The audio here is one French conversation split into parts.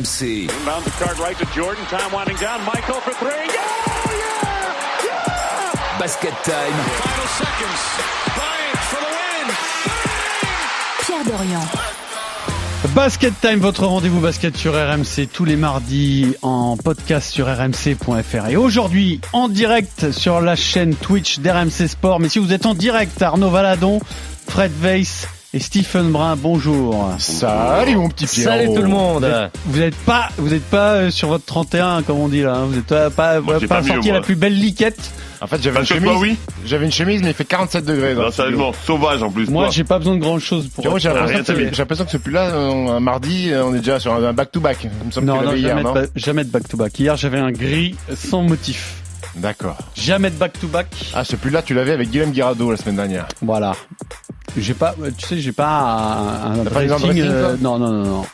RMC. Inbound the card right to Jordan. Time winding down. Michael for three. Yeah! Yeah! Yeah! Basket time. Final seconds. Bryant for the win. Pierre Dorian. Basket Time, votre rendez-vous basket sur RMC tous les mardis en podcast sur rmc.fr et aujourd'hui en direct sur la chaîne Twitch d'RMC Sport. Mais si vous êtes en direct, Arnaud Valadon, Fred Weiss et Stephen Brun, bonjour. Salut mon petit Pierre. Salut tout le monde. Vous n'êtes pas, vous n'êtes pas euh, sur votre 31 comme on dit là. hein. Vous n'êtes pas, pas, Moi, j'ai pas pas sorti la plus belle liquette. En fait, j'avais une chemise. oui. J'avais une chemise, mais il fait 47 degrés. dans Non, sérieusement, sauvage en plus. Moi, j'ai pas besoin de grand chose pour. Pierrot, j'ai l'impression que t'habille. c'est- j'ai l'impression que ce pull-là, euh, un mardi, euh, on est déjà sur un me semble que Non, non, jamais, non de, ba- jamais de back-to-back. Hier, j'avais un gris sans motif. D'accord. Jamais de back-to-back. Ah, ce pull-là, tu l'avais avec Guillaume Guirado la semaine dernière. Voilà. J'ai pas, tu sais, j'ai pas un, un de dressing, dressing, euh, non, non, non, non.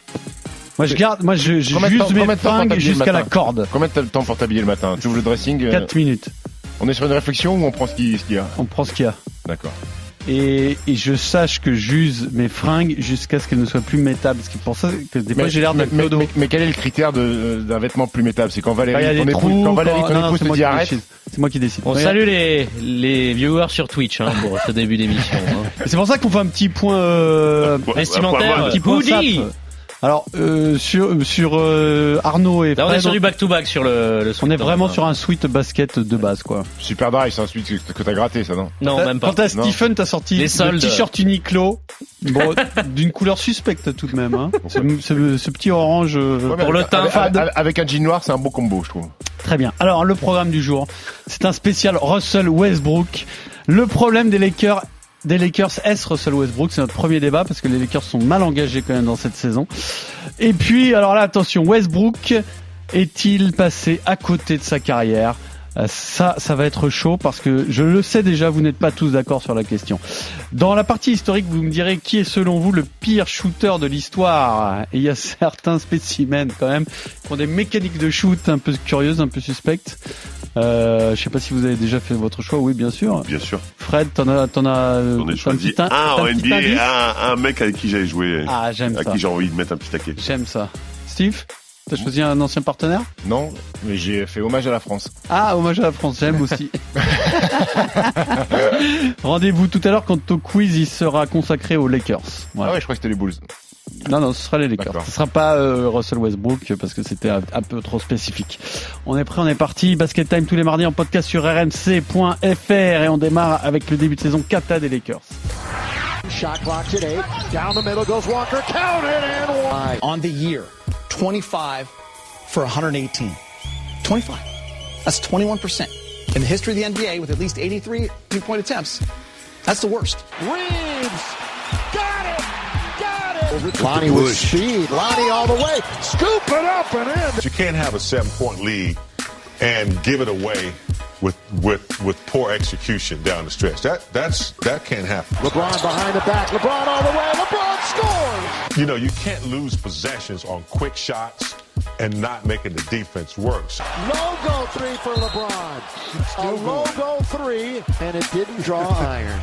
Moi, je garde, moi, je, Combien de temps- mes de fringues jusqu'à la corde. Combien le temps pour t'habiller le matin Tu ouvres le dressing euh, 4 minutes. On est sur une réflexion ou on prend ce qu'il ce qu'il y a On prend ce qu'il y a. D'accord. Et, et je sache que j'use mes fringues jusqu'à ce qu'elles ne soient plus métables. Ce qui est pour ça que des fois j'ai l'air d'un mais, clodo. mais, mais quel est le critère euh, d'un vêtement plus métable C'est quand Valérie, ton des épouse, quand Valérie, quand- ton non, épouse c'est te moi dit qui arrête. décide. C'est moi qui décide. On Regarde. salue les, les viewers sur Twitch hein, pour ce début d'émission. hein. C'est pour ça qu'on fait un petit point, euh, Vestimentaire, un petit point. Alors, euh, sur, sur euh, Arnaud et Là, on est sur du back-to-back sur le, le on est vraiment hein. sur un sweat basket de base, quoi. Super dry, c'est un suite que, que t'as gratté, ça, non Non, même pas. Quant à Non. Stephen, t'as sorti Les le soldes. t-shirt Uniqlo, bon, d'une couleur suspecte tout de même. Hein. Ce, ce- ce petit orange. euh, Ouais, mais Pour le avec- teint avec, fade. avec- avec un jean noir, c'est un beau combo, je trouve. Très bien. Alors, le programme du jour, c'est un spécial Russell Westbrook. Le problème des Lakers, des Lakers, est-ce Russell Westbrook C'est notre premier débat parce que les Lakers sont mal engagés quand même dans cette saison. Et puis, alors là, attention, Westbrook est-il passé à côté de sa carrière? Euh, ça, ça va être chaud parce que je le sais déjà, vous n'êtes pas tous d'accord sur la question. Dans la partie historique, vous me direz qui est selon vous le pire shooter de l'histoire? Il y a certains spécimens quand même qui ont des mécaniques de shoot un peu curieuses, un peu suspectes. Euh, je sais pas si vous avez déjà fait votre choix. Oui, bien sûr. Bien sûr. Fred, t'en as, t'en as. choisi un t'as en petit NBA un, un mec avec qui j'avais joué, Ah, j'aime à ça. qui j'ai envie de mettre un petit taquet. J'aime ça. Steve, t'as choisi un ancien partenaire? Non, mais j'ai fait hommage à la France. Ah, hommage à la France, j'aime aussi. Rendez-vous tout à l'heure quand au quiz il sera consacré aux Lakers. Voilà. Ah ouais, je crois que c'était les Bulls. Non, non, ce sera les Lakers. Ce sera pas euh, Russell Westbrook parce que c'était un, un peu trop spécifique. On est prêt, on est parti. Basket Time tous les mardis en podcast sur rmc.fr et on démarre avec le début de saison kata des Lakers. Shot clock eight. Down the middle goes Walker. Count it and one. on the year 25 for 118. 25. That's 21%. In the history of the NBA, with at least 83 two point attempts, that's the worst. Reeves. Got it. Got it. Lonnie with speed. Lonnie all the way. Scoop it up and in. You can't have a seven point lead and give it away with with with poor execution down the stretch. That that's that can't happen. LeBron behind the back. LeBron all the way. LeBron scores. You know, you can't lose possessions on quick shots and not making the defense work. Logo three for LeBron. A logo three, and it didn't draw iron.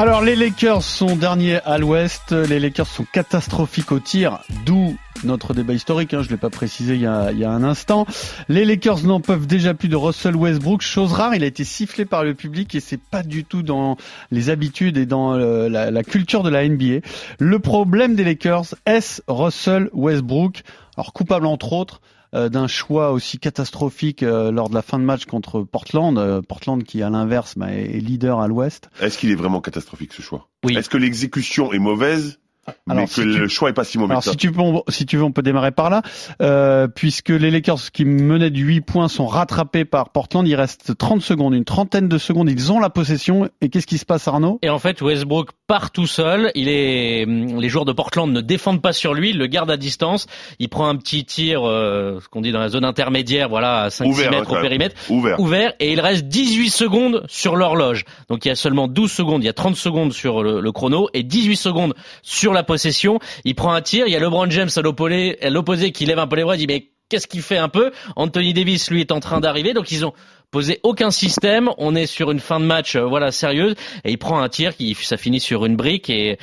Alors les Lakers sont derniers à l'ouest, les Lakers sont catastrophiques au tir, d'où notre débat historique, hein, je ne l'ai pas précisé il y, a, un instant. Les Lakers n'en peuvent déjà plus de Russell Westbrook, chose rare, il a été sifflé par le public et c'est pas du tout dans les habitudes et dans euh, la, la culture de la NBA. Le problème des Lakers, est Russell Westbrook? Alors coupable entre autres d'un choix aussi catastrophique euh, lors de la fin de match contre Portland, euh, Portland qui à l'inverse bah, est est leader à l'ouest. Est-ce qu'il est vraiment catastrophique ce choix? Oui. Est-ce que l'exécution est mauvaise, Alors, mais si que tu- le choix est pas si mauvais Alors que ça? si tu, veux, on- si tu veux, on peut démarrer par là, euh, puisque les Lakers qui menaient de 8 points sont rattrapés par Portland. Il reste 30 secondes, une trentaine de secondes. Ils ont la possession. Et qu'est-ce qui se passe, Arnaud? Et en fait, Westbrook part tout seul. Il est, les joueurs de Portland ne défendent pas sur lui, il le garde à distance. Il prend un petit tir, euh, ce qu'on dit dans la zone intermédiaire, voilà, à 5-6 Ouvert, hein, mètres au périmètre. Ouvert. ouvert et il reste 18 secondes sur l'horloge. Donc il y a seulement 12 secondes, il y a 30 secondes sur le, le chrono et 18 secondes sur la possession. Il prend un tir, il y a LeBron James à l'opposé à l'opposé qui lève un peu les bras, il dit mais qu'est-ce qu'il fait un peu Anthony Davis lui est en train d'arriver. Donc ils ont posé aucun système, on est sur une fin de match euh, voilà sérieuse. Et il prend un tir qui ça finit sur une brique. Et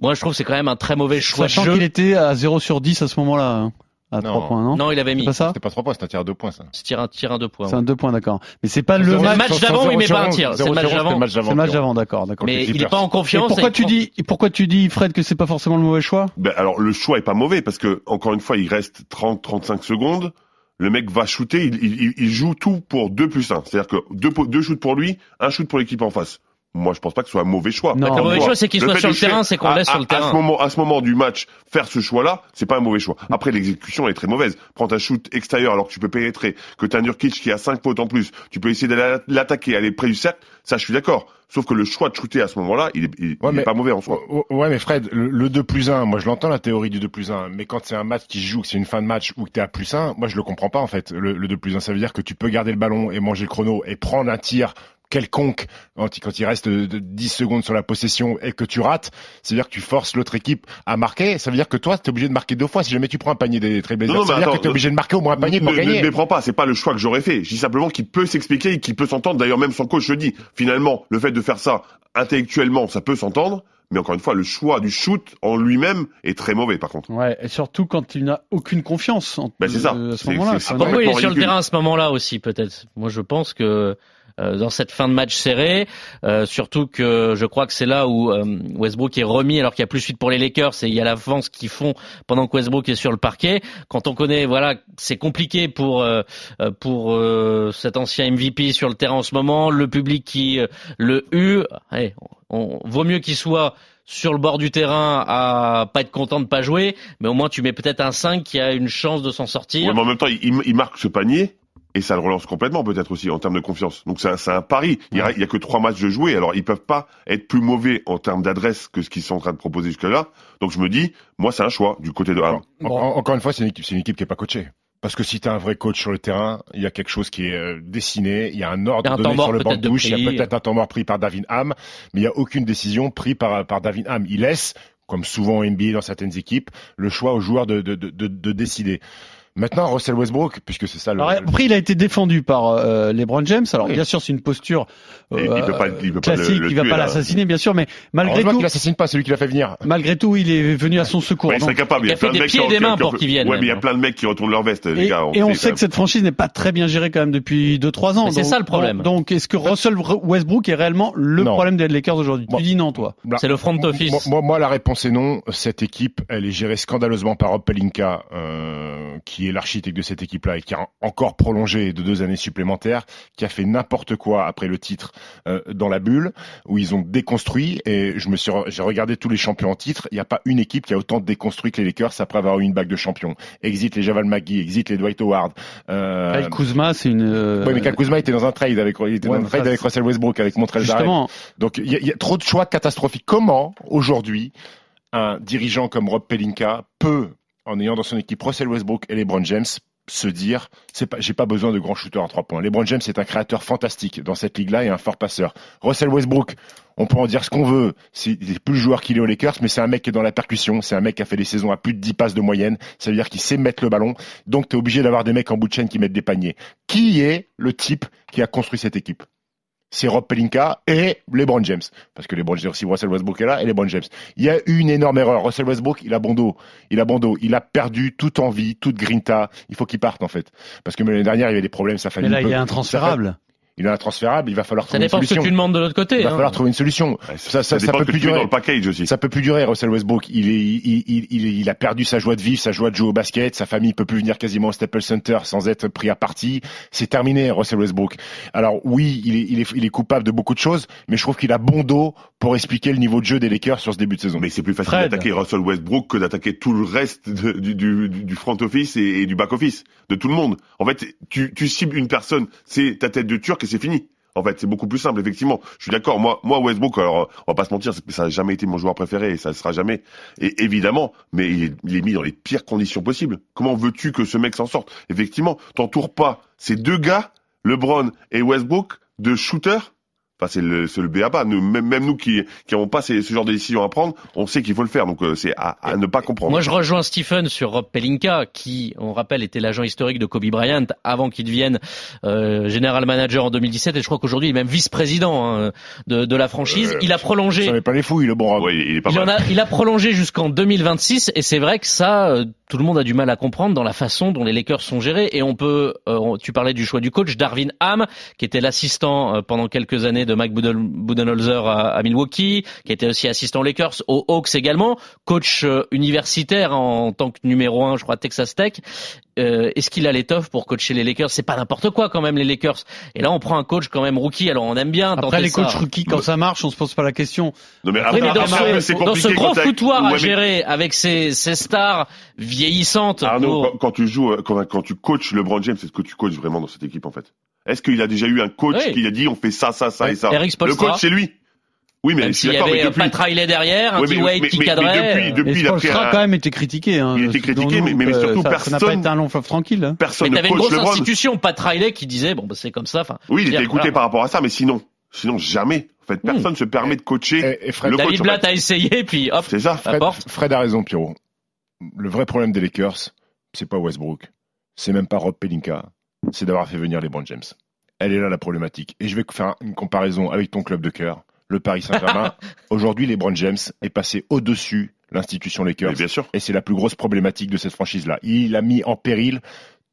Moi, je trouve que c'est quand même un très mauvais choix de Sachant jeu. qu'il était à 0 sur 10 à ce moment-là, hein, à Non. 3 points, non Non, il avait C'est mis. pas ça C'était pas 3 points, c'était un tir à 2 points, ça. C'est tir un, tir un deux points. C'est un 2 points, d'accord. Mais c'est pas le match, d'avant, il met pas un 11, tir. C'est le match sur 11, d'avant. c'est le match d'avant, d'accord, d'accord. Mais il est pas en Et confiance. pourquoi tu dis, pourquoi tu dis, Fred, que c'est pas forcément le mauvais choix Ben, alors le choix est pas mauvais parce que encore une fois il reste 30-35 secondes. Le mec va shooter, il, il, il joue tout pour 2 plus 1. C'est-à-dire que deux, po- deux shoots pour lui, un shoot pour l'équipe en face. Moi, je pense pas que ce soit un mauvais choix. Non. Le mauvais choix, c'est qu'il soit sur le terrain, c'est qu'on à- laisse sur à- le À terrain. ce moment, à ce moment du match, faire ce choix-là, c'est pas un mauvais choix. Après, l'exécution elle est très mauvaise. Prends un shoot extérieur alors que tu peux pénétrer, que t'as Nurkic qui a 5 potes en plus, tu peux essayer d'aller l'attaquer, aller près du cercle. Ça, je suis d'accord. Sauf que le choix de shooter à ce moment-là, il est, il, Ouais, il est mais- pas mauvais en soi. Ouais, mais Fred, le, le 2 plus 1, moi je l'entends la théorie du 2 plus 1, mais quand c'est un match qui se joue, que c'est une fin de match où que t'es à plus 1, moi je le comprends pas en fait. Le, le 2 plus 1, ça veut dire que tu peux garder le ballon et manger le chrono et prendre un tir quelconque quand il, quand il reste de, de 10 secondes sur la possession et que tu rates, c'est-à-dire que tu forces l'autre équipe à marquer, ça veut dire que toi t'es obligé de marquer deux fois si jamais tu prends un panier des Trailblazers. Ça veut dire que t'es obligé de marquer au moins un panier pour ne, gagner. Ne me méprends pas, c'est pas le choix que j'aurais fait. Je dis simplement qu'il peut s'expliquer et qu'il peut s'entendre. D'ailleurs, même son coach le dit. Finalement, le fait de faire ça intellectuellement, ça peut s'entendre. Mais encore une fois, le choix du shoot en lui-même est très mauvais, par contre. Ouais, et surtout quand tu n'as aucune confiance en, Bah, c'est ça. euh, à ce C'est- moment-là. c'est- quoi. c'est Pourquoi il est sur le terrain à ce moment-là aussi, peut-être Moi, je pense que euh, dans cette fin de match serré, euh, surtout que je crois que c'est là où euh, Westbrook est remis alors qu'il y a plus suite pour les Lakers et il y a l'avance qu'ils font pendant que Westbrook est sur le parquet. Quand on connaît, voilà, c'est compliqué pour euh, euh, pour euh, cet ancien MVP sur le terrain en ce moment, le public qui euh, le hue. Allez, on, vaut mieux qu'il soit sur le bord du terrain à pas être content de pas jouer, mais au moins tu mets peut-être un 5 qui a une chance de s'en sortir. Ouais, mais en même temps, il- il marque ce panier et ça le relance complètement peut-être aussi en termes de confiance. Donc c'est un, c'est un pari. Il y, a, que trois matchs de jouer, alors ils peuvent pas être plus mauvais en termes d'adresse que ce qu'ils sont en train de proposer jusque-là. Donc je me dis, moi c'est un choix du côté de Ham. En- en- encore une fois, c'est une équipe, c'est une équipe qui est pas coachée. Parce que si tu as un vrai coach sur le terrain, il y a quelque chose qui est euh, dessiné, il y a un ordre un donné sur le banc de touche, il y a peut-être un temps mort pris par David Ham, mais il y a aucune décision prise par, par David Ham. Il laisse, comme souvent en NBA dans certaines équipes, le choix aux joueurs de, de, de, de, de décider. Maintenant, Russell Westbrook, puisque c'est ça le... Alors, après, il a été défendu par euh, LeBron James. Alors, Oui. bien sûr, c'est une posture euh, il peut pas- il peut pas le- classique. le il va tuer, pas l'assassiner, bien sûr, mais malgré tout, qu'il assassine pas celui qui l'a fait venir. malgré tout, il est venu à son secours. Ouais, il Donc, capable. il y a fait plein de des mecs pieds qui et des mains qui pour qu'ils viennent, Ouais, mais il y a plein de mecs qui retournent leur veste, les Et, gars. et on sait quand que cette franchise n'est pas très bien gérée quand même depuis 2-3 ans. C'est ça, le problème. Donc, est-ce que Russell Westbrook est réellement le Non. problème des Lakers aujourd'hui? Tu dis non, toi. Là, C'est le front office. Moi, moi, la réponse est non. Cette équipe, elle est gérée scandaleusement par Rob Pelinka, euh, qui est l'architecte de cette équipe-là et qui a encore prolongé de deux années supplémentaires, qui a fait n'importe quoi après le titre euh, dans la bulle, où ils ont déconstruit. Et je me suis, re- j'ai regardé tous les champions en titre. Il n'y a pas une équipe qui a autant déconstruit que les Lakers après avoir eu une bague de champion. Exit les Javal McGee, exit les Dwight Howard. Euh, Kyle Kuzma, c'est une. euh, Ouais, mais Kyle Kuzma était dans un trade avec, il était Ouais, dans un mais trade ça, avec Russell Westbrook, avec Montrezl. Justement, Donc il y, y a trop de choix catastrophiques. Comment aujourd'hui un dirigeant comme Rob Pelinka peut, en ayant dans son équipe Russell Westbrook et LeBron James, se dire c'est pas j'ai pas besoin de grands shooters à trois points. LeBron James est un créateur fantastique dans cette ligue-là et un fort passeur. Russell Westbrook, on peut en dire ce qu'on veut, c'est plus le joueur qu'il est aux Lakers, mais c'est un mec qui est dans la percussion, c'est un mec qui a fait des saisons à plus de 10 passes de moyenne, ça veut dire qu'il sait mettre le ballon, donc tu es obligé d'avoir des mecs en bout de chaîne qui mettent des paniers. Qui est le type qui a construit cette équipe? C'est Rob Pelinka et LeBron James. Parce que LeBron James, aussi Russell Westbrook est là et LeBron James. Il y a eu une énorme erreur. Russell Westbrook, il a bon dos. Il a bon dos. Il a perdu toute envie, toute grinta. Il faut qu'il parte, en fait. Parce que l'année dernière, il y avait des problèmes, sa mais famille. là, il y a un transférable. Il est intransférable, il va falloir Ça trouver une dépend de ce que solution. tu demandes de l'autre côté. Il va hein. falloir trouver une solution. Ouais, Ça, ça, ça dépend peut plus durer. dans le package aussi. Ça peut plus durer, Russell Westbrook. Il, est, il, il, il, il a perdu sa joie de vivre, sa joie de jouer au basket. Sa famille peut plus venir quasiment au Staples Center sans être pris à partie. C'est terminé, Russell Westbrook. Alors oui, il est, il, est, il est coupable de beaucoup de choses, mais je trouve qu'il a bon dos pour expliquer le niveau de jeu des Lakers sur ce début de saison. Mais c'est plus facile d'attaquer Russell Westbrook que d'attaquer tout le reste de- du, du, du front office et, et du back office, de tout le monde. En fait, tu, tu cibles une personne, c'est ta tête de turc c'est fini. En fait, c'est beaucoup plus simple, effectivement. Je suis d'accord. Moi, moi, Westbrook, alors, on va pas se mentir, ça a jamais été mon joueur préféré et ça ne sera jamais. Et évidemment, mais il est, il est mis dans les pires conditions possibles. Comment veux-tu que ce mec s'en sorte? Effectivement, t'entoures pas ces deux gars, LeBron et Westbrook, de shooters? Enfin, c'est le, c'est le BABA. Nous, même, même nous qui qui n'avons pas ces- ce genre de décision à prendre, on sait qu'il faut le faire. Donc euh, c'est à, à ne pas comprendre. Moi, je rejoins Stephen sur Rob Pelinka, qui, on rappelle, était l'agent historique de Kobe Bryant avant qu'il devienne euh, général manager en 2017. Et je crois qu'aujourd'hui, il est même vice-président hein, de, de la franchise. Euh, il a prolongé. J'en ai pas les fouilles, le bon Rob. Ouais, il est pas Il, en a, il a prolongé jusqu'en 2026 et c'est vrai que ça, euh, tout le monde a du mal à comprendre dans la façon dont les Lakers sont gérés. Et on peut, euh, tu parlais du choix du coach Darvin Ham, qui était l'assistant euh, pendant quelques années de Mike Buden- Budenholzer à, à Milwaukee, qui était aussi assistant aux Lakers, aux Hawks également, coach euh, universitaire en, tant que numéro un, je crois Texas Tech. Euh, Est-ce qu'il a l'étoffe pour coacher les Lakers? C'est pas n'importe quoi quand même les Lakers. Et là, on prend un coach quand même rookie. Alors on aime bien. Après les ça. coachs rookies, quand ça marche, on se pose pas la question. Non mais Oui, après, mais dans après, ce, c'est dans ce gros foutoir Ouais, à mais- gérer avec ces, ces stars vieillissantes. Arnaud, pour- quand, quand tu joues, euh, quand, quand tu coaches LeBron James, c'est ce que tu coaches vraiment dans cette équipe en fait? Est-ce qu'il a déjà eu un coach Oui. qui a dit on fait ça, ça, ça et ça Eric Le coach c'est lui. Oui, mais s'il y d'accord. avait Mais depuis, Pat Riley derrière, un Ouais, mais- T-Wade mais- qui mais- mais cadrait. depuis- euh, depuis- il a un- quand même été critiqué. Hein, Il était critiqué, mais- mais euh, surtout ça, ça n'a pas personne- été un long fleuve tranquille. hein. personne Mais ne t'avais une coach grosse LeBron. institution, Pat Riley, qui disait bon bah c'est comme ça. Enfin, Oui, il était écouté voilà. par rapport à ça, mais sinon, sinon jamais. En fait, personne se permet de coacher Et, et Fred, le. David Blatt a essayé, puis hop, C'est ça. Fred. Fred a raison, Pierrot. Le vrai problème des Lakers, c'est pas Westbrook, c'est même pas Rob Pelinka, c'est d'avoir fait venir les Brown James. Elle est là la problématique. Et je vais faire une comparaison avec ton club de cœur, le Paris Saint-Germain. Aujourd'hui, les Brown James est passé au-dessus l'institution Lakers. Mais bien sûr. Et c'est la plus grosse problématique de cette franchise-là. Il a mis en péril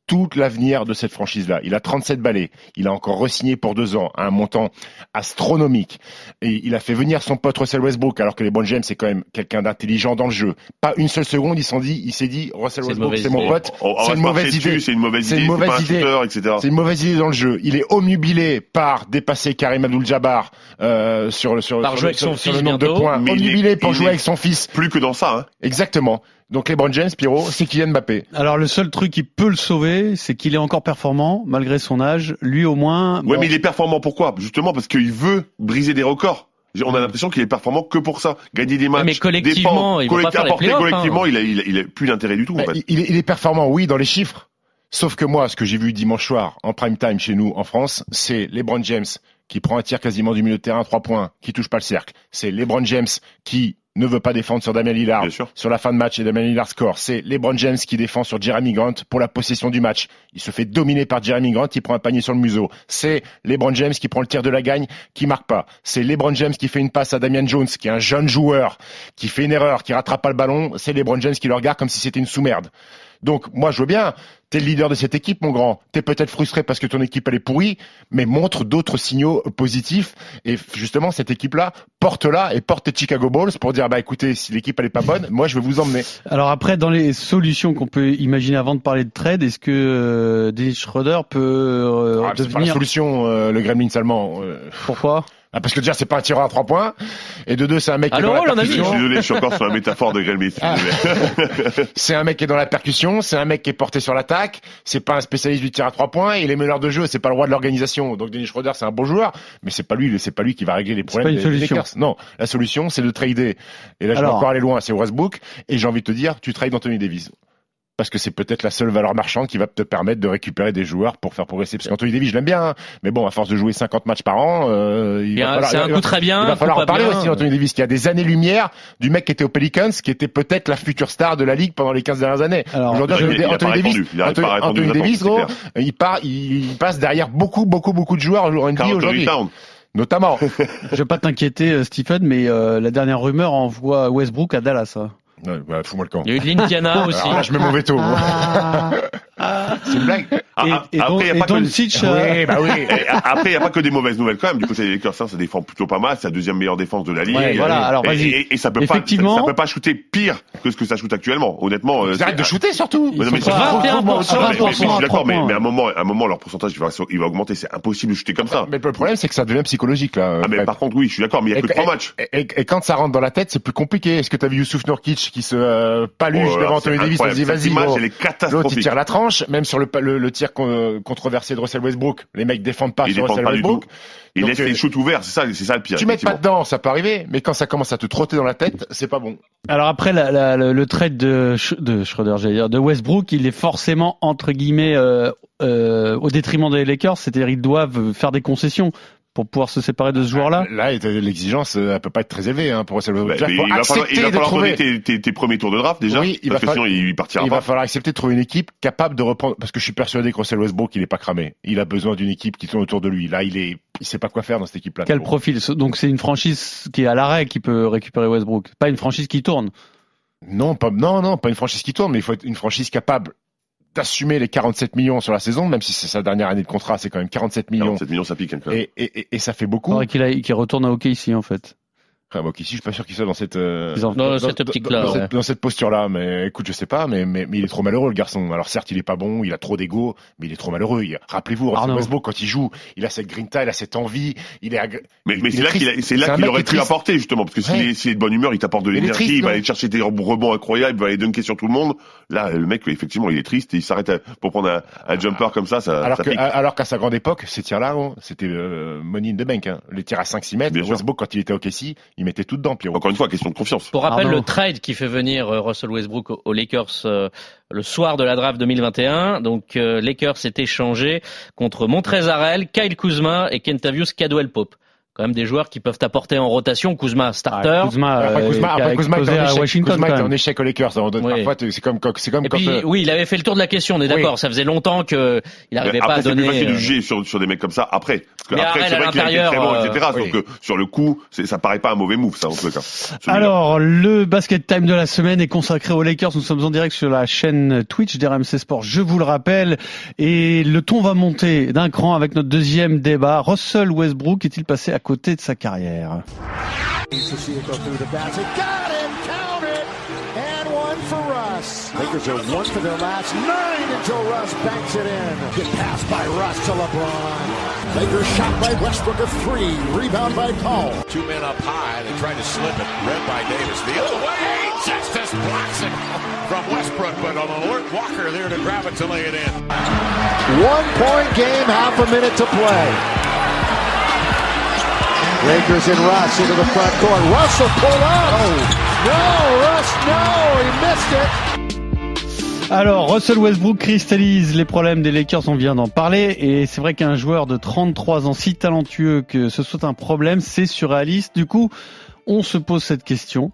tout l'avenir de cette franchise-là. Il a 37 balais. Il a encore re-signé pour deux ans à un montant astronomique. Et il a fait venir son pote Russell Westbrook, alors que les Brown James, c'est quand même quelqu'un d'intelligent dans le jeu. Pas une seule seconde, ils s'en dit, il s'est dit, Russell C'est une Westbrook, c'est mon pote. C'est une mauvaise idée. C'est une mauvaise C'est idée. une C'est pas mauvaise un idée. shooter, etc. C'est une mauvaise idée dans le jeu. Il est omnubilé par dépasser Karim Abdul-Jabbar euh, sur le sur, Par sur jouer le- avec son sur fils le nombre de points. Mais il est- Omnubilé pour il jouer est- avec son fils. Plus que dans ça. Hein. Exactement. Donc les Brown James, Pierrot, c'est Kylian Mbappé. Alors le seul truc qui peut le sauver, c'est qu'il est encore performant malgré son âge. Lui au moins. Ouais, bon, mais il est performant. Pourquoi? Justement parce qu'il veut briser des records. On a l'impression qu'il est performant que pour ça, gagner des matchs. mais collectivement, il va pas collect- faire les apporter playoffs, hein. collectivement, il a, il a, il a plus d'intérêt du tout. Bah, en fait. il, est, il est performant, oui, dans les chiffres. Sauf que moi, ce que j'ai vu dimanche soir en prime time chez nous en France, c'est LeBron James qui prend un tir quasiment du milieu de terrain à trois points, qui touche pas le cercle. C'est LeBron James qui ne veut pas défendre sur Damien Lillard Bien sûr. sur la fin de match et Damien Lillard score. C'est LeBron James qui défend sur Jeremy Grant pour la possession du match. Il se fait dominer par Jeremy Grant, il prend un panier sur le museau. C'est LeBron James qui prend le tir de la gagne, qui marque pas. C'est LeBron James qui fait une passe à Damian Jones, qui est un jeune joueur, qui fait une erreur, qui rattrape pas le ballon. C'est LeBron James qui le regarde comme si c'était une sous-merde. Donc, moi, je veux bien. T'es le leader de cette équipe, mon grand. T'es peut-être frustré parce que ton équipe, elle est pourrie, mais montre d'autres signaux positifs. Et justement, cette équipe-là, porte-la et porte tes Chicago Bulls pour dire, bah, écoutez, si l'équipe, elle est pas bonne, moi, je vais vous emmener. Alors après, dans les solutions qu'on peut imaginer avant de parler de trade, est-ce que euh, Dennis Schroeder peut euh, Ah, c'est pas la devenir solution, euh, le Gremlin allemand. Euh, Pourquoi? Ah, parce que déjà, c'est pas un tireur à trois points. Et de deux, c'est un mec qui est dans Alors, la on a Je suis percussion. désolé, je suis encore sur la métaphore de. Ah. C'est un mec qui est dans la percussion, c'est un mec qui est porté sur l'attaque, c'est pas un spécialiste du tir à trois points, il est meneur de jeu, c'est pas le roi de l'organisation. Donc Dennis Schroeder, c'est un bon joueur, mais c'est pas lui, c'est pas lui qui va régler les problèmes pas une des, solution. Lakers. Non, la solution, c'est de trader. Et là, je vais encore aller loin, c'est Westbrook, et j'ai envie de te dire, tu trades Anthony Davis. Parce que c'est peut-être la seule valeur marchande qui va te permettre de récupérer des joueurs pour faire progresser. Parce qu'Anthony Davis, je l'aime bien, hein. mais bon, à force de jouer 50 matchs par an, euh, il va a- falloir- c'est un il va- coup très bien, il un va coup falloir en parler bien. aussi, Anthony Davis, qui a des années-lumière du mec qui était aux Pelicans, qui était peut-être la future star de la ligue pendant les 15 dernières années. Alors, Aujourd'hui, il- Anthony, Anthony Davis, répondu. Anthony, Davis, gros, il, part, il, il passe derrière beaucoup, beaucoup, beaucoup de joueurs en NBA aujourd'hui. Notamment. Je vais pas t'inquiéter, euh, Stephen, mais euh, la dernière rumeur envoie Westbrook à Dallas. hein. Ouais, bah, fous-moi le camp. Il y a eu de l'Indiana aussi. Alors là, je mets mon veto. c'est une blague. Ah, et ah, et, après, il y a et pas que- Doncic, euh, Oui, bah oui. Après, n'y a pas que des mauvaises nouvelles quand même. Du côté des Lakers, hein, ça défend plutôt pas mal. C'est la deuxième meilleure défense de la ligue. Ouais, voilà, alors et, vas-y. et, et ça peut Effectivement. pas, ça peut pas shooter pire que ce que ça shoot actuellement. Honnêtement, euh, Ils arrêtent de shooter surtout. Mais mais Ils c'est sont pas- pas- 21%, Non, mais- mais- mais 20% je suis d'accord, mais, mais à un moment, à un moment, leur pourcentage il va, il va augmenter. C'est impossible de shooter comme ça. Mais le problème, c'est que ça devient psychologique, là. Ah, mais par contre, oui, je suis d'accord, mais il y a que trois matchs. Et, quand ça rentre dans la tête, c'est plus compliqué. Est-ce que tu as vu Youssouf Nourkic qui se euh, paluche Oh devant là, Anthony Davis vas-y, est L'autre, il tire la tranche, même sur le, le, le tir con- controversé de Russell Westbrook. Les mecs défendent pas Ils sur Russell pas du Westbrook. tout. Ils Donc, laissent euh, les shoots ouverts. C'est ça, c'est ça le pire. Tu mets pas dedans, ça peut arriver, mais quand ça commence à te trotter dans la tête, c'est pas bon. Alors après la- la- le, le trade de, Sch- de Schroeder, j'allais dire, de Westbrook, il est forcément entre guillemets euh, euh, au détriment des Lakers, c'est-à-dire ils doivent faire des concessions pour pouvoir se séparer de ce joueur-là? Là, l'exigence, elle peut pas être très élevée hein, pour Russell Westbrook. Bah, faut il va falloir, il va accepter de falloir trouver- tes, tes, tes premiers tours de draft déjà, Oui, il parce va que sinon falloir- il partira Il pas. va falloir accepter de trouver une équipe capable de reprendre, parce que je suis persuadé que Russell Westbrook, il est pas cramé. Il a besoin d'une équipe qui tourne autour de lui. Là, il est, il sait pas quoi faire dans cette équipe-là. Quel profil? Donc c'est une franchise qui est à l'arrêt qui peut récupérer Westbrook, pas une franchise qui tourne. Non, pas, non, non, pas une franchise qui tourne, mais il faut être une franchise capable d'assumer les 47 millions sur la saison, même si c'est sa dernière année de contrat, c'est quand même 47 millions. 47 millions, ça pique quand même. Et, et, et- et ça fait Il beaucoup. faudrait qu'il qu'il retourne à OKC en fait. Ah, bon, ici, je suis pas sûr qu'il soit dans cette, euh, Dans dans- cette optique-là, dans, ouais. cette, dans cette posture-là. Mais écoute, je sais pas, mais, mais, mais il est trop malheureux, le garçon. Alors certes, il est pas bon, il a trop d'ego, mais il est trop malheureux. Il- Rappelez-vous, Russell. Westbrook, quand il joue, il a cette grinta, il a cette envie, il est, agré- Mais, c'est est là qu'il a- c'est là qu'il aurait pu apporter justement, parce que s'il Ouais. est, s'il est de bonne humeur, il t'apporte de l'énergie, triste, il va aller chercher des rebonds incroyables, il va aller dunker sur tout le monde. Là, le mec, effectivement, il est triste, et il s'arrête à- pour prendre un, un jumper comme ça, ça, Alors ça que, pique. alors qu'à sa grande époque, ces tirs-là, oh, c'était euh, money in the bank. Hein. Les tirs à 5-6 mètres, Bien sûr. Westbrook, quand il était au KC, il mettait tout dedans, Pierrot. Encore une fois, question de confiance. Pour rappel, Arnaud. le trade qui fait venir euh, Russell Westbrook aux- Lakers euh, le soir de la draft 2021. Donc, euh, Lakers s'est échangé contre Montrezarel, Kyle Kuzma et Kentavious Caldwell Pope. Quand même des joueurs qui peuvent apporter en rotation. Kuzma, starter. Ah, Kuzma, Après, euh, Kuzma, a après, Kuzma en échec, Washington Kuzma était en échec aux Lakers. Oui. Parfois, c'est comme, c'est comme Et quand, puis, euh, oui, il avait fait le tour de la question, on est d'accord. Ça faisait longtemps qu'il n'arrivait Mais pas à après, c'est plus donner. facile de euh, juger sur, sur des mecs comme ça après. Parce que Mais après, c'est vrai qu'il a été très bon, euh, etc. oui. Que sur le coup, ça paraît pas un mauvais move, ça, en tout cas. Alors, le basket time de la semaine est consacré aux Lakers. Nous sommes en direct sur la chaîne Twitch d'RMC Sport, je vous le rappelle. Et le ton va monter d'un cran avec notre deuxième débat. Russell Westbrook est-il passé à côté de sa carrière To see it go through the basket. Got him! Count it! And one for Russ. Lakers are one for their last nine until Russ banks it in. Good pass by Russ to LeBron. Lakers shot by Westbrook a three. Rebound by Paul. Two men up high. They tried to slip it. Read by Davis. The other way. Justice blocks it from Westbrook, but an alert Walker there to grab it to lay it in. One point game, half a minute to play. Lakers and Russ into the front court. Russ will pull up. No, Russ, no, he missed it. Alors, Russell Westbrook cristallise les problèmes des Lakers, on vient d'en parler, et c'est vrai qu'un joueur de 33 ans si talentueux que ce soit un problème, c'est surréaliste. Du coup, on se pose cette question.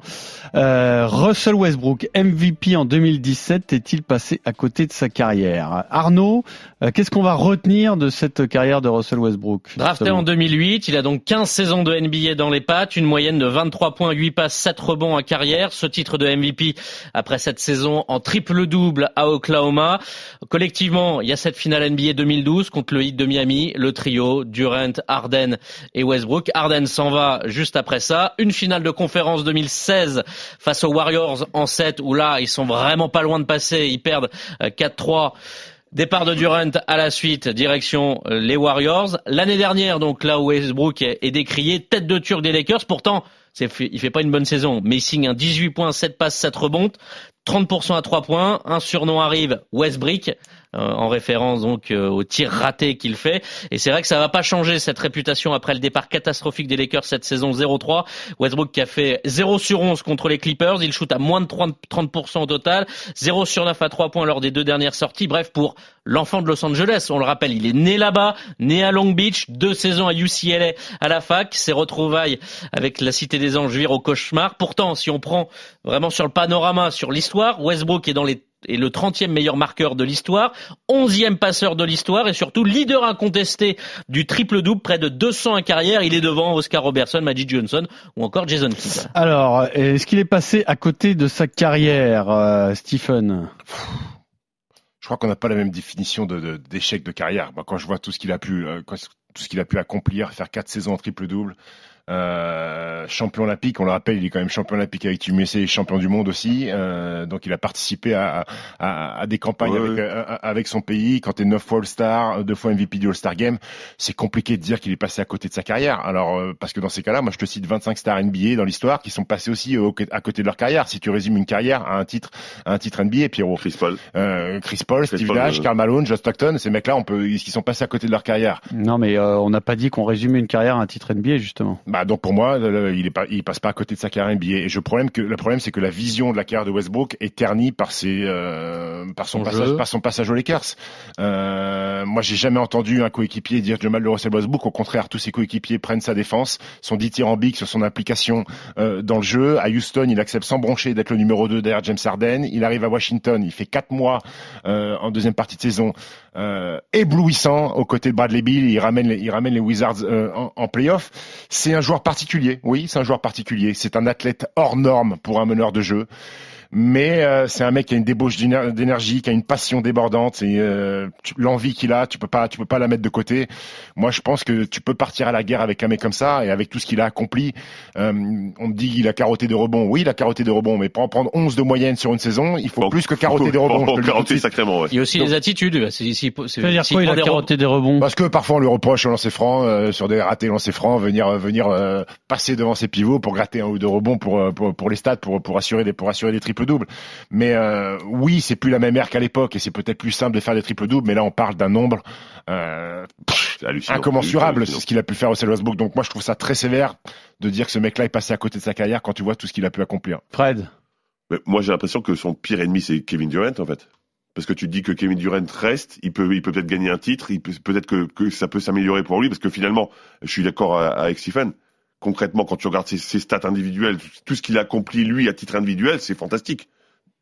Euh, Russell Westbrook, MVP en 2017, est-il passé à côté de sa carrière? Arnaud, euh, qu'est-ce qu'on va retenir de cette carrière de Russell Westbrook Drafté en 2008, il a donc 15 saisons de NBA dans les pattes, une moyenne de 23 points, 8 passes, 7 rebonds en carrière, ce titre de MVP après cette saison en triple-double à Oklahoma. Collectivement, il y a cette finale NBA 2012 contre le Heat de Miami, le trio Durant, Harden et Westbrook. Harden s'en va juste après ça. Une finale de conférence 2016 face aux Warriors en 7 où là, ils sont vraiment pas loin de passer, ils perdent euh, 4-3. Départ de Durant à la suite, direction euh, les Warriors. L'année dernière, donc là où Westbrook est, décrié, tête de turc des Lakers. Pourtant, il fait pas une bonne saison, mais il signe un 18 points, 7 passes, 7 rebonds, 30% à 3 points. Un surnom arrive, Westbrick, euh, en référence donc euh, au tir raté qu'il fait. Et c'est vrai que ça va pas changer cette réputation après le départ catastrophique des Lakers cette saison 0-3. Westbrook qui a fait 0 sur 11 contre les Clippers, il shoot à moins de 30%, 30% au total, 0 sur 9 à 3 points lors des deux dernières sorties. Bref, pour l'enfant de Los Angeles, on le rappelle, il est né là-bas, né à Long Beach, deux saisons à UCLA à la fac, ses retrouvailles avec la Cité des Anges virent au cauchemar. Pourtant, si on prend vraiment sur le panorama, sur l'histoire, Westbrook est dans les est le 30e meilleur marqueur de l'histoire, 11e passeur de l'histoire et surtout leader incontesté du triple-double, près de 200 en carrière. Il est devant Oscar Robertson, Magic Johnson ou encore Jason Kidd. Alors, est-ce qu'il est passé à côté de sa carrière, euh, Stephen? Je crois qu'on n'a pas la même définition de, de- d'échec de carrière. Moi, quand je vois tout ce qu'il a pu, euh, tout ce qu'il a pu accomplir, faire quatre saisons en triple double, euh, champion olympique, on le rappelle, il est quand même champion olympique avec Team USA et champion du monde aussi. euh, donc il a participé à, à, à des campagnes Ouais, avec, ouais. euh, avec son pays. Quand tu es neuf fois All-Star, deux fois MVP du All-Star Game, c'est compliqué de dire qu'il est passé à côté de sa carrière. Alors euh, parce que dans ces cas-là, moi je te cite 25 stars NBA dans l'histoire qui sont passés aussi au- à côté de leur carrière. Si tu résumes une carrière à un titre, à un titre NBA, Pierrot. Chris Paul. Euh, Chris Paul, Chris Steve Paul, Nash, euh, Karl Malone, Joe Stockton, ces mecs-là, on peut, ils sont passés à côté de leur carrière. Non, mais euh, on n'a pas dit qu'on résumait une carrière à un titre NBA, justement. Bah donc pour moi, le- il est pas, il passe pas à côté de sa carrière NBA. Et je problème que le problème c'est que la vision de la carrière de Westbrook est ternie par ses euh, par son, Son passage, par son passage aux Lakers. Euh, moi, j'ai jamais entendu un coéquipier dire du mal de Russell Westbrook. Au contraire, tous ses coéquipiers prennent sa défense, son dithyrambique sur son implication euh, dans le jeu. À Houston, il accepte sans broncher d'être le numéro 2 derrière James Harden. Il arrive à Washington, il fait quatre mois euh, en deuxième partie de saison euh, éblouissant aux côtés de Bradley Bill. Il ramène les, il ramène les Wizards euh, en, en playoff. C'est un joueur particulier. Oui, c'est un joueur particulier. C'est un athlète hors norme pour un meneur de jeu. Mais euh, c'est un mec qui a une débauche d'éner- d'énergie, qui a une passion débordante et euh, l'envie qu'il a, tu peux pas, tu peux pas la mettre de côté. Moi, je pense que tu peux partir à la guerre avec un mec comme ça et avec tout ce qu'il a accompli. Euh, on me dit qu'il a carotté de rebonds. Oui, il a carotté de rebonds, mais pour en prendre 11 de moyenne sur une saison, il faut Bon, plus que carotter des rebonds. de Carotter sacrément, ouais. Il y a aussi Donc- les attitudes. C'est, c'est, c'est, Ça veut dire s'il quoi Il a des carotté des rebonds? Parce que parfois on lui reproche au lancer franc, euh, sur des ratés lancers francs, venir euh, venir euh, passer devant ses pivots pour gratter un ou deux rebonds pour pour, pour les stats, pour pour assurer des pour assurer des triples doubles. Mais euh, oui, c'est plus la même ère qu'à l'époque et c'est peut-être plus simple de faire des triples doubles. Mais là, on parle d'un nombre euh, pff, incommensurable, C'est ce qu'il a pu faire au Russell Westbrook. Donc moi, je trouve ça très sévère de dire que ce mec-là est passé à côté de sa carrière quand tu vois tout ce qu'il a pu accomplir. Fred? Mais moi, j'ai l'impression que son pire ennemi, c'est Kevin Durant, en fait. Parce que tu te dis que Kevin Durant reste, il peut, il peut peut-être gagner un titre, il peut, peut-être que, que ça peut s'améliorer pour lui, parce que finalement, je suis d'accord avec Stephen. Concrètement, quand tu regardes ses, stats individuelles, tout, ce qu'il a accompli lui à titre individuel, c'est fantastique.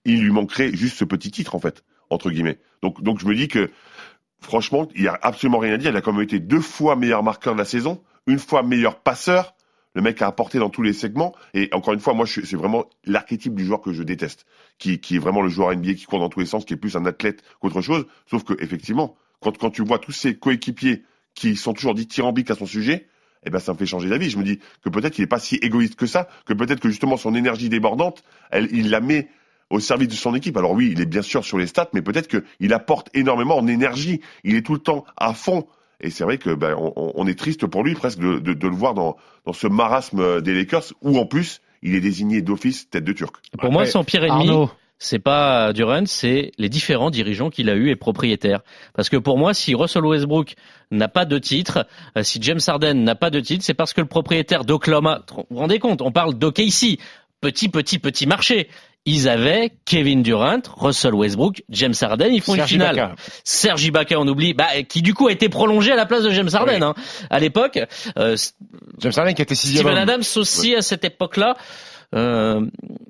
Il lui manquerait juste ce petit titre, en fait, entre guillemets. Donc, donc je me dis que, franchement, il y a absolument rien à dire. Il a quand même été deux fois meilleur marqueur de la saison, une fois meilleur passeur. Le mec a apporté dans tous les segments. Et encore une fois, moi, c'est vraiment l'archétype du joueur que je déteste, qui, qui est vraiment le joueur NBA qui court dans tous les sens, qui est plus un athlète qu'autre chose. Sauf que, effectivement, quand, quand tu vois tous ses coéquipiers qui sont toujours dithyrambiques à son sujet, eh ben, ça me fait changer d'avis. Je me dis que peut-être qu'il n'est pas si égoïste que ça, que peut-être que justement son énergie débordante, elle, il la met au service de son équipe. Alors oui, il est bien sûr sur les stats, mais peut-être qu'il apporte énormément en énergie. Il est tout le temps à fond. Et c'est vrai que ben, on, on est triste pour lui presque de, de, de le voir dans, dans ce marasme des Lakers, où en plus il est désigné d'office tête de Turc. Pour moi, son pire ennemi, Arnaud. C'est pas Durant, c'est les différents dirigeants qu'il a eu et propriétaires. Parce que pour moi, si Russell Westbrook n'a pas de titre, euh, si James Harden n'a pas de titre, c'est parce que le propriétaire d'Oklahoma, vous vous rendez compte, on parle d'OKC, petit, petit, petit marché. Ils avaient Kevin Durant, Russell Westbrook, James Harden, ils font Serge une finale. Ibaka. Serge Ibaka, on oublie, bah, qui du coup a été prolongé à la place de James Harden. Hein. À l'époque, euh, James Harden qui était sixième. Steven. Adams aussi à cette époque-là. Euh,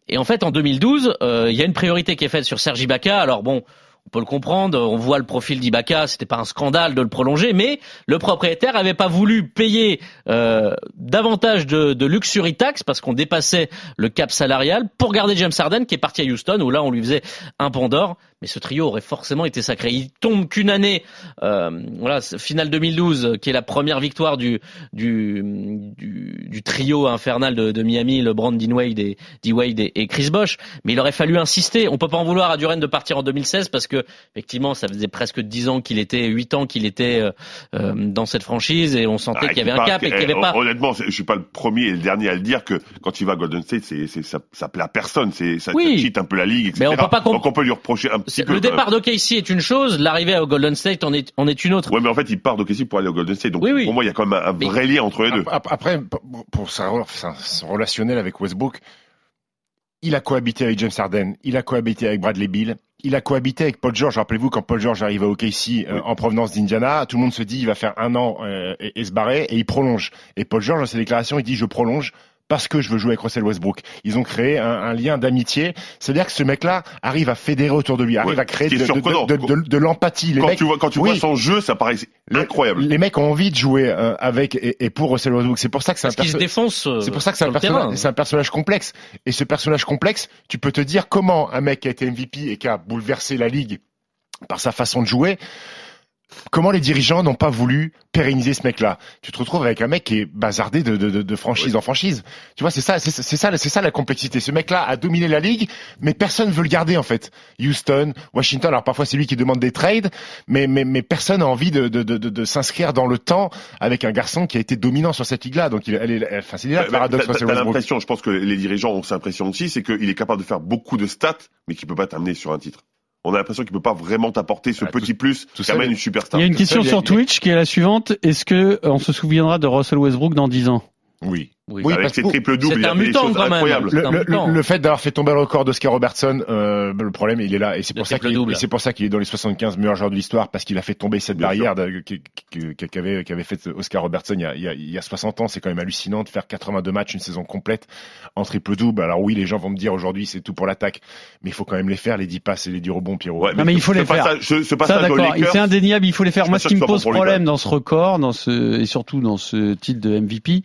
et en fait, en 2012, euh, il y a une priorité qui est faite sur Serge Ibaka. Alors bon, on peut le comprendre, on voit le profil d'Ibaka, c'était pas un scandale de le prolonger, mais le propriétaire avait pas voulu payer euh, davantage de, de luxury tax parce qu'on dépassait le cap salarial pour garder James Harden qui est parti à Houston où là on lui faisait un pont d'or. Mais ce trio aurait forcément été sacré. Il tombe qu'une année, euh, voilà, finale 2012, qui est la première victoire du du, du, du trio infernal de, de Miami, LeBron, Dean Wade et, D. Wade et, et Chris Bosh. Mais il aurait fallu insister. On peut pas en vouloir à Duran de partir en 2016 parce que effectivement, ça faisait presque 10 ans qu'il était, 8 ans qu'il était euh, euh, dans cette franchise et on sentait Ah, qu'il y avait un cap et qu'il y eh, avait pas. Honnêtement, je suis pas le premier et le dernier à le dire que quand il va à Golden State, c'est, ça, ça plaît à personne. C'est, ça, Oui. cheat un peu la ligue, etc. Mais on peut pas Donc on peut lui reprocher un Le départ d'OKC est une chose, l'arrivée à Golden State en est, en est une autre. Ouais, mais en fait, il part d'OKC pour aller au Golden State. Donc, Oui, oui. pour moi, il y a quand même un, Mais- vrai lien entre les deux. Ap- Après, pour- sa, sa- son relationnel avec Westbrook, il a cohabité avec James Harden, il a cohabité avec Bradley Bill, il a cohabité avec Paul George. Rappelez-vous, quand Paul George arrive à OKC euh, en provenance d'Indiana, tout le monde se dit il va faire un an euh, et, et se barrer, et il prolonge. Et Paul George, dans ses déclarations, il dit je prolonge parce que je veux jouer avec Russell Westbrook. Ils ont créé un, un lien d'amitié. C'est-à-dire que ce mec-là arrive à fédérer autour de lui, arrive Ouais, à créer de, de- surprenant. de- de- de- de l'empathie. Quand mecs- tu vois, quand tu oui. vois son jeu, ça paraît incroyable. Les mecs ont envie de jouer euh, avec et, et pour Russell Westbrook. C'est pour ça que c'est un Parce qu'ils se perso- défoncent. euh, c'est pour ça que c'est un, personnage, c'est un personnage complexe. Et ce personnage complexe, tu peux te dire comment un mec qui a été MVP et qui a bouleversé la ligue par sa façon de jouer, comment les dirigeants n'ont pas voulu pérenniser ce mec-là? Tu te retrouves avec un mec qui est bazardé de, de, de, franchise en franchise. Tu vois, c'est ça, c'est ça, c'est ça la complexité. Ce mec-là a dominé la ligue, mais personne veut le garder en fait. Houston, Washington. Alors parfois c'est lui qui demande des trades, mais mais, mais personne n'a envie de, de, de, de, s'inscrire dans le temps avec un garçon qui a été dominant sur cette ligue-là. Donc il, elle est, enfin c'est là le Bah, paradoxe. t'as- Russell T'as l'impression, je pense que les dirigeants ont cette impression aussi, c'est qu'il est capable de faire beaucoup de stats, mais qu'il peut pas t'amener sur un titre. On a l'impression qu'il peut pas vraiment t'apporter ce Ah, tout- petit plus tout qui ça, amène il- une superstar. Il y a une question sur a- Twitch qui est la suivante. Est-ce que euh, on se souviendra de Russell Westbrook dans 10 ans? Oui. Oui, avec parce ses que- triple doubles, c'est il a un fait des mutant, choses quand même. incroyables. Le, le- mutant. le- le fait d'avoir fait tomber le record d'Oscar Robertson, euh, le problème il est là et c'est pour ça qu'il triple-double. et c'est pour ça qu'il est dans les 75 meilleurs joueurs de l'histoire parce qu'il a fait tomber cette Bien barrière qu'avait qu'avait fait Oscar Robertson il y a, il y a, il y a 60 ans. C'est quand même hallucinant de faire 82 matchs une saison complète en triple double. Alors oui, les gens vont me dire aujourd'hui c'est tout pour l'attaque, mais il faut quand même les faire les 10 passes et les 10 rebonds, Pierrot. Ouais, Non, mais il faut ce les faire. passage- ce, Ça passage aux d'accord, c'est indéniable, il faut les faire. Moi, ce qui me pose problème dans ce record, dans ce et surtout dans ce titre de MVP,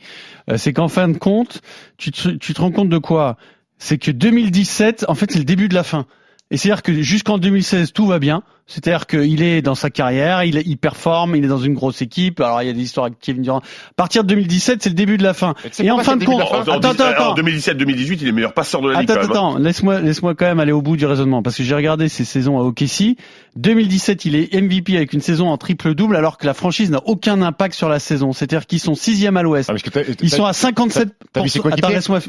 euh, c'est qu'en fin de compte, tu te, tu te rends compte de quoi? C'est que 2017, en fait, c'est le début de la fin. Et c'est-à-dire que jusqu'en 2016, tout va bien. C'est-à-dire qu'il est dans sa carrière, il, il performe, il est dans une grosse équipe. Alors il y a des histoires avec Kevin Durant. À partir de 2017, c'est le début de la fin. Et en fin c'est de compte, en, attends, attends, attends. 2017-2018, il est meilleur passeur de la ligue. Attends, même, hein. attends, laisse-moi, laisse-moi quand même aller au bout du raisonnement, parce que j'ai regardé ses saisons à OKC. 2017, il est MVP avec une saison en triple-double, alors que la franchise n'a aucun impact sur la saison. C'est-à-dire qu'ils sont sixième à l'Ouest. Ah, Ils sont à 57. t'as vu ses Attends, laisse-moi,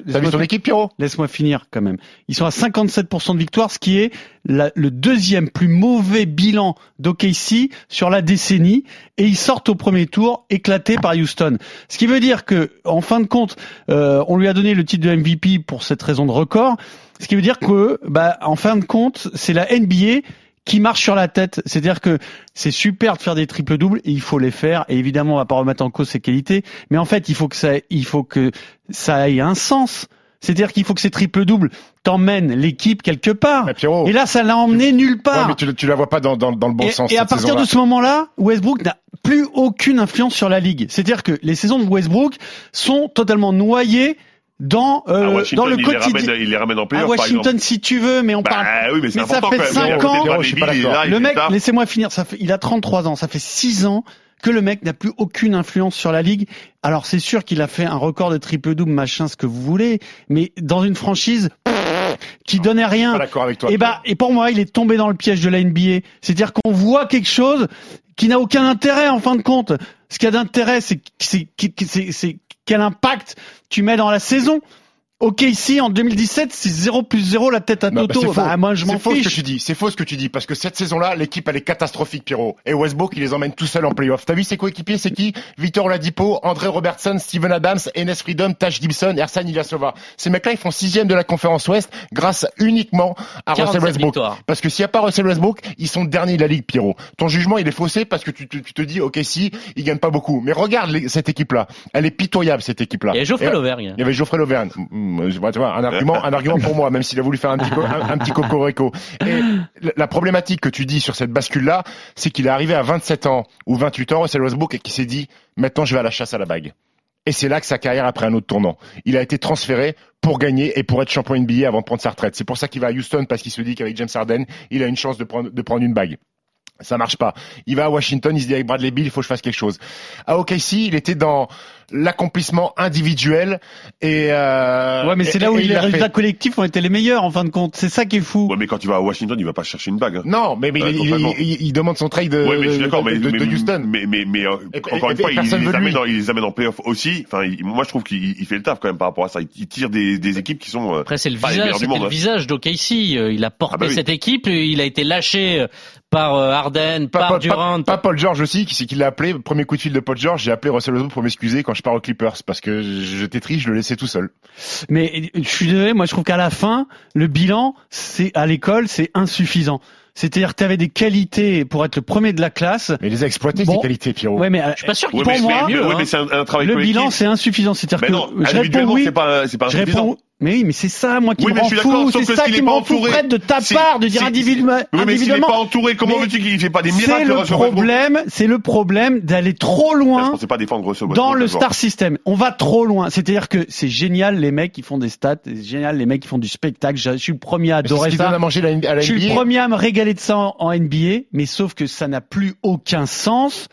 Laisse-moi finir quand même. Ils sont à 57% de victoire, ce qui est la- le deuxième plus mauvais bilan d'OKC sur la décennie, et ils sortent au premier tour éclatés par Houston. Ce qui veut dire que, en fin de compte, euh, on lui a donné le titre de MVP pour cette raison de record. Ce qui veut dire que, bah, en fin de compte, c'est la NBA qui marche sur la tête. C'est-à-dire que c'est super de faire des triples doubles et il faut les faire. Et évidemment, on va pas remettre en cause ses qualités, mais en fait, il faut que ça, il faut que ça ait un sens. C'est-à-dire qu'il faut que ces triples doubles t'emmènent l'équipe quelque part. Pierrot, Et là, ça l'a emmené nulle ouais, part. mais tu, tu la vois pas dans, dans, dans le bon et, sens. et à partir de ce moment-là, Westbrook n'a plus aucune influence sur la ligue. C'est-à-dire que les saisons de Westbrook sont totalement noyées dans À euh, Washington, dans le il les quotidien. ramène, il les ramène en À playoff, par exemple. Washington, si tu veux, mais on parle. Bah oui, mais ça fait quand même. cinq Il est à côté ans. pas là, Le mec, laissez-moi finir. Ça fait, il a 33 ans. Ça fait 6 ans que le mec n'a plus aucune influence sur la ligue. Alors c'est sûr qu'il a fait un record de triple double, machin, ce que vous voulez, mais dans une franchise qui donnait Pas rien. d'accord avec toi. Et bah, et pour moi, il est tombé dans le piège de la NBA. C'est-à-dire qu'on voit quelque chose qui n'a aucun intérêt en fin de compte. Ce qui a d'intérêt, c'est c'est c'est- c'est quel impact tu mets dans la saison. Ok, ici en 2017, c'est 0 plus 0 la tête à Non, bah, Toto. c'est faux. Bah, moi, je m'en C'est faux ce que fiche. tu dis. C'est faux ce que tu dis parce que cette saison-là, l'équipe elle est catastrophique, Pierrot. Et Westbrook, il les emmène tout seul en playoff. T'as vu ses coéquipiers, c'est qui? Victor Oladipo, André Robertson, Steven Adams, Enes Freedom, Taj Gibson, Ersan Ilyasova. Ces mecs-là, ils font sixième de la conférence Ouest grâce uniquement à 47 Russell Westbrook. victoires. Parce que s'il n'y a pas Russell Westbrook, ils sont derniers de la ligue, Pierrot. Ton jugement, il est faussé parce que tu, te- tu te dis, ok, si, ils gagnent pas beaucoup. Mais regarde les- cette équipe-là. Elle est pitoyable, cette équipe-là. Il y a Geoffrey Et- Lauvergne. il y avait Geoffrey Lauvergne. Un argument, un pour moi, même s'il a voulu faire un petit, co-. Et la- la problématique que tu dis sur cette bascule-là, c'est qu'il est arrivé à 27 ans ou 28 ans, Russell Westbrook, et qui s'est dit, maintenant je vais à la chasse à la bague. Et c'est là que sa carrière a pris un autre tournant. Il a été transféré pour gagner et pour être champion NBA avant de prendre sa retraite. C'est pour ça qu'il va à Houston parce qu'il se dit qu'avec James Harden, il a une chance de prendre, de prendre une bague. Ça marche pas. Il va à Washington, il se dit avec Bradley Bill, il faut que je fasse quelque chose. À OKC, il était dans l'accomplissement individuel et euh, Ouais, mais c'est là où et les résultats fait. collectifs ont été les meilleurs en fin de compte. C'est ça qui est fou. Ouais, mais quand il va à Washington, il va pas chercher une bague. hein. Non, mais, il, complètement. il- il- il demande son trade de, Ouais, mais je suis de- d'accord, de- mais, de- Houston. mais, mais, mais, euh, Et- encore et- une fois, et il, les amène lui. dans, il les amène en playoff aussi. Enfin, il- moi, je trouve qu'il il fait le taf quand même par rapport à ça. Il, tire des, des équipes qui sont. euh, Après, c'est le visage, monde. le hein. visage d'OKC. Euh, Il a porté Ah bah oui. cette équipe. et Il a été lâché par euh, Harden, Pas, par Durant. pas- pas Paul George aussi, qui c'est qui l'a appelé. Premier coup de fil de Paul George, j'ai appelé Russell Westbrook pour m'excuser quand je pars aux Clippers parce que j'étais triste, je le laissais tout seul. Mais je suis désolé, moi je trouve qu'à la fin, le bilan, c'est à l'école, c'est insuffisant. C'est-à-dire que tu avais des qualités pour être le premier de la classe. Mais il les a exploitées Bon. ces qualités, Pierrot. Ouais, mais Je suis pas sûr qu'il Ouais, pour mais, moi, mais, mieux, ouais, hein. mais c'est un, un travail le collectif. bilan c'est insuffisant. C'est-à-dire que non, je réponds individuellement, oui. c'est pas, c'est pas Je réponds, mais oui, mais c'est ça, moi, qui Oui, me mais rend je suis d'accord, fou. C'est ça qui est me pas rend fou, entouré- Fred, de ta si- part, de dire si- individuellement. Oui, mais s'il est individuellement. pas entouré, comment veux-tu qu'il fait pas des C'est miracles le problème, c'est le problème d'aller trop Je loin pensais pas défendre Russell dans le star system. On va trop loin. C'est-à-dire que c'est génial les mecs qui font des stats, c'est génial les mecs qui font du spectacle. Je suis le premier à adorer ça. à manger la- à la Je suis le premier à me régaler de ça en, en NBA, mais sauf que ça n'a plus aucun sens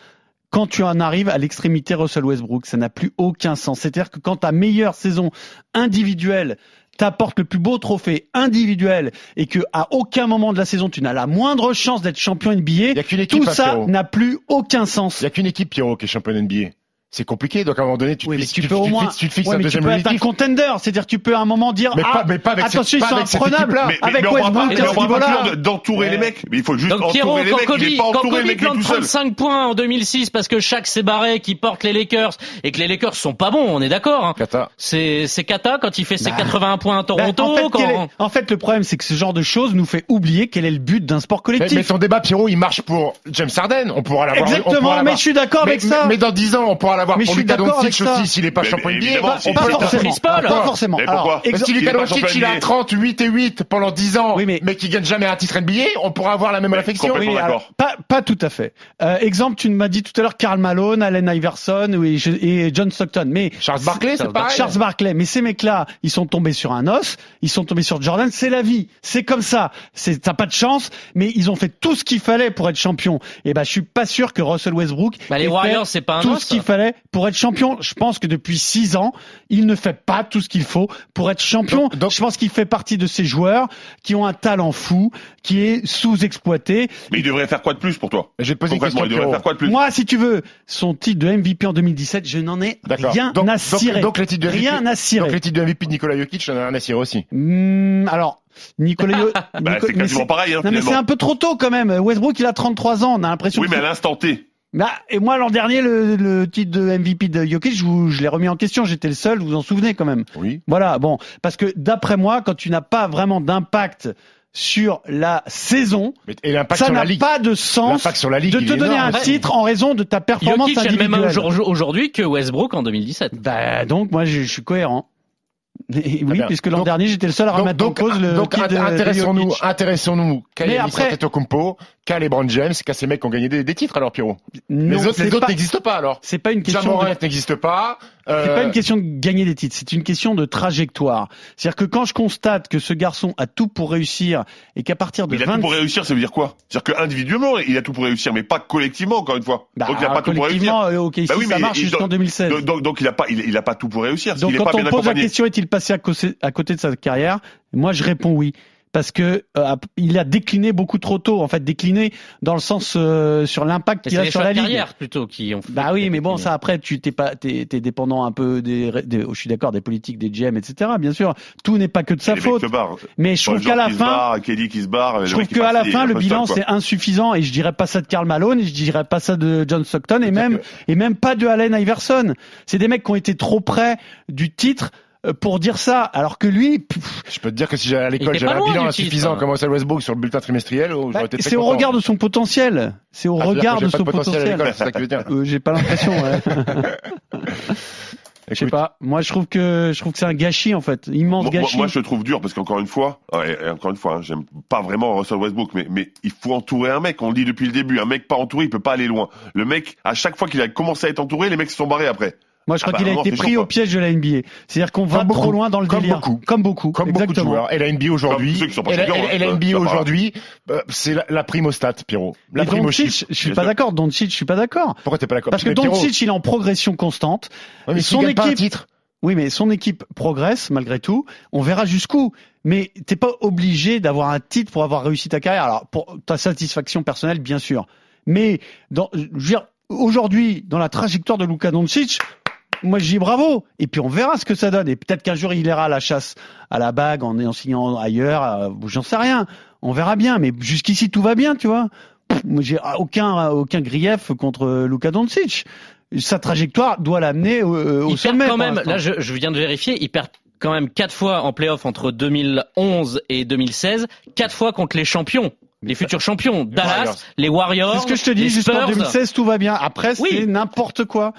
quand tu en arrives à l'extrémité Russell Westbrook. Ça n'a plus aucun sens. C'est-à-dire que quand ta meilleure saison individuelle t'apporte le plus beau trophée individuel et que à aucun moment de la saison tu n'as la moindre chance d'être champion y NBA, a qu'une équipe, tout ça n'a plus aucun sens. Il y a qu'une équipe, Pierrot, qui est championne NBA. C'est compliqué. Donc à un moment donné, tu te Oui, mais fixes, tu tu, peux au tu moins, fixes- tu te fixes ouais, un mais tu deuxième peux être un contender, c'est-à-dire tu peux à un moment dire Mais ah, pas- mais pas avec attention ils sont imprenables avec Westbrook à mais ce on parle pas niveau-là. d'entourer les mecs. Mais il faut juste Donc Pierrot, entourer les mecs. Il Kobe, est pas quand entouré Kobe le mec plante tout seul. 35 points en 2006 parce que Shaq s'est barré, qui porte les Lakers et que les Lakers sont pas bons, on est d'accord. Hein. Kata. C'est c'est Kata quand il fait ses Bah. 81 points à Ben, Toronto. en, fait, le problème, c'est que ce genre de choses nous fait oublier quel est le but d'un sport collectif. mais ton débat, Pierrot, il marche pour James Harden. On pourra l'avoir. Exactement, mais je suis d'accord avec ça. Mais, mais dans 10 ans, on pourra l'avoir Mais pour je suis Luka d'accord avec Doncic ça. aussi, s'il est pas champion mais NBA. Pas, si- pas peut forcément. Paul. Pas forcément. Mais Alors, est Luka pas Doncic, il a NBA. 30, 8 et 8 pendant 10 ans, Oui, mais- mais qui gagne jamais un titre NBA, on pourra avoir la même réflexion. complètement Oui, pas, pas tout à fait. Euh, exemple, tu m'as dit tout à l'heure Karl Malone, Allen Iverson oui, et John Stockton. Mais Charles Barkley, c'est Charles pareil. Charles Barkley, mais ces mecs-là, ils sont tombés sur un os, ils sont tombés sur Jordan, c'est la vie, c'est comme ça, c'est t'as pas de chance, mais ils ont fait tout ce qu'il fallait pour être champion. Et ben, je suis pas sûr que Russell Westbrook Bah, les Warriors, c'est pas un tout os, ce qu'il ça. Pour être champion. Je pense que depuis six ans, il ne fait pas tout ce qu'il faut pour être champion. Donc- donc- je pense qu'il fait partie de ces joueurs qui ont un talent fou, qui est sous-exploité. Mais il devrait faire quoi de plus pour toi? Je vais te poser une question, il devrait Pierrot. faire quoi de plus? Moi, si tu veux, son titre de MVP en 2017, je n'en ai rien donc, à donc- cirer. Donc, les titres de MVP, rien à cirer. Donc les titres de MVP de Nikola Jokic, on en a rien à cirer aussi. Hmm, alors, Nicolas, Yo- Bah, Nico- c'est mais quasiment pareil, hein, Non, mais c'est finalement. un peu trop tôt quand même. Westbrook, il a 33 ans. On a l'impression. Oui, que mais à l'instant T. Bah, et moi, l'an dernier, le, le titre de MVP de Jokic, je, vous- je l'ai remis en question. J'étais le seul. Vous vous en souvenez quand même. Oui. Voilà. Bon, parce que d'après moi, quand tu n'as pas vraiment d'impact sur la saison, Et ça n'a pas de sens L'impact sur la ligue, de te donner énorme. un titre en raison de ta performance Jokic a le même individuelle. âge aujourd'hui que Westbrook en 2017. Bah, donc moi, je, je suis cohérent. Et oui, bien. puisque l'an dernier, j'étais le seul à remettre donc, en cause le donc intéressons-nous, intéressons-nous qu'à Antetokounmpo, qu'à LeBron James, qu'à ces mecs qui ont gagné des, des titres alors Pierrot. Non, les autres, les n'existent pas alors. C'est pas une question. Jamorant de- n'existe pas. euh, C'est pas une question de gagner des titres, c'est une question de trajectoire. C'est-à-dire que quand je constate que ce garçon a tout pour réussir et qu'à partir de il a 20 tout pour réussir, ça veut dire quoi? C'est-à-dire qu'individuellement, il a tout pour réussir, mais pas collectivement, encore une fois. bah, donc il a pas tout pour réussir. collectivement, euh, ok, Bah oui, ça marche jusqu'en donc- 2016. Donc, il a pas, il, il a pas tout pour réussir. Donc il est quand pas on bien pose la question est-il passé à côté, à côté de sa carrière, moi je réponds oui. Parce que euh, il a décliné beaucoup trop tôt, en fait décliné dans le sens euh, sur l'impact qu'il a sur la de ligue. carrière plutôt qui ont fait. Bah oui, mais bon, ça ça après, tu t'es pas, t'es, t'es dépendant un peu des, des- je suis d'accord, des politiques, des GM, etc. Bien sûr, tout n'est pas que de sa faute. Mais je trouve qu'à la fin, barre, Kelly qui se barre. je trouve qu'à la fin, le bilan c'est insuffisant et je dirais pas ça de Karl Malone et je dirais pas ça de John Stockton et même et même pas de Allen Iverson. C'est des mecs qui ont été trop près du titre pour dire ça, alors que lui, pff, Je peux te dire que si j'allais à l'école, j'avais un bilan insuffisant titre. comme Russell Westbrook sur le bulletin trimestriel, oh, bah, c'est au regard de son potentiel. C'est au Ah, regard de son potentiel potentiel. Euh, J'ai pas l'impression. Ouais. Je sais pas. Moi, je trouve que je trouve que c'est un gâchis en fait, immense Moi, gâchis. moi, je le trouve dur parce qu'encore une fois, et encore une fois, hein, j'aime pas vraiment Russell Westbrook, mais, mais il faut entourer un mec. On le dit depuis le début, un mec pas entouré, il peut pas aller loin. Le mec, à chaque fois qu'il a commencé à être entouré, les mecs se sont barrés après. Moi, je crois Ah bah, qu'il a été pris au piège de la NBA. C'est-à-dire qu'on va Comme trop beaucoup. loin dans le Comme délire. beaucoup. Comme beaucoup. Comme beaucoup de joueurs. Et la NBA aujourd'hui, et la, champions, et la hein, NBA va. aujourd'hui, euh, c'est la, la prime au stat, Pierrot. La prime au Doncic, chiffre. je suis pas d'accord. Doncic, je suis pas d'accord. Pourquoi t'es pas d'accord? Parce que Doncic, il est en progression constante. ouais, mais son équipe- titre, Oui, mais son équipe progresse malgré tout. On verra jusqu'où. Mais t'es pas obligé d'avoir un titre pour avoir réussi ta carrière. Alors, pour ta satisfaction personnelle, bien sûr. Mais dans, je veux dire, aujourd'hui, dans la trajectoire de Luka Doncic, moi je dis bravo. Et puis on verra ce que ça donne. Et peut-être qu'un jour il ira à la chasse à la bague en, en signant ailleurs. euh, J'en sais rien. On verra bien. Mais jusqu'ici tout va bien, tu vois. J'ai aucun aucun grief contre Luka Doncic. Sa trajectoire doit l'amener au, au il sommet. perd quand même, là je, je viens de vérifier, il perd quand même quatre fois en playoff entre 2011 et 2016, quatre fois contre les champions, les futurs champions, Dallas, Warriors. les Warriors, C'est ce que je te dis, jusqu'en Spurs. 2016, tout va bien. Après, c'est Oui. n'importe quoi.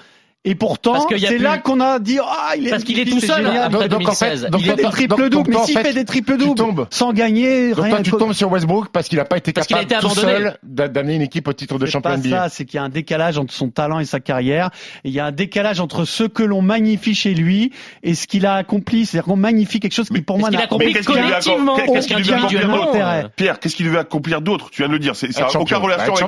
Et pourtant, c'est plus- là qu'on a dit, ah, il est Parce qu'il est tout c'est seul, hein. donc, en fait, 2016. donc, il fait des donc, doubles, mais en s'il fait, fait des triples tu doubles sans gagner, Donc rien toi, tu tombes sur Westbrook parce qu'il n'a pas été capable été tout seul d'a- d'amener une équipe au titre de C'est champion pas NBA. ça, c'est qu'il y a un décalage entre son talent et sa carrière. Il y a un décalage entre ce que l'on magnifie chez lui et ce qu'il a accompli. C'est-à-dire qu'on magnifie quelque chose qui, pour moi, n'a a accompli Mais qu'est-ce qu'il lui a collectivement, accompli- qu'est-ce qu'il qu'est-ce qu'il lui a individuellement accompli intérêt Pierre, qu'est-ce qu'il devait accomplir d'autre? Tu viens de le dire. C'est, ça n'a champion. relation Être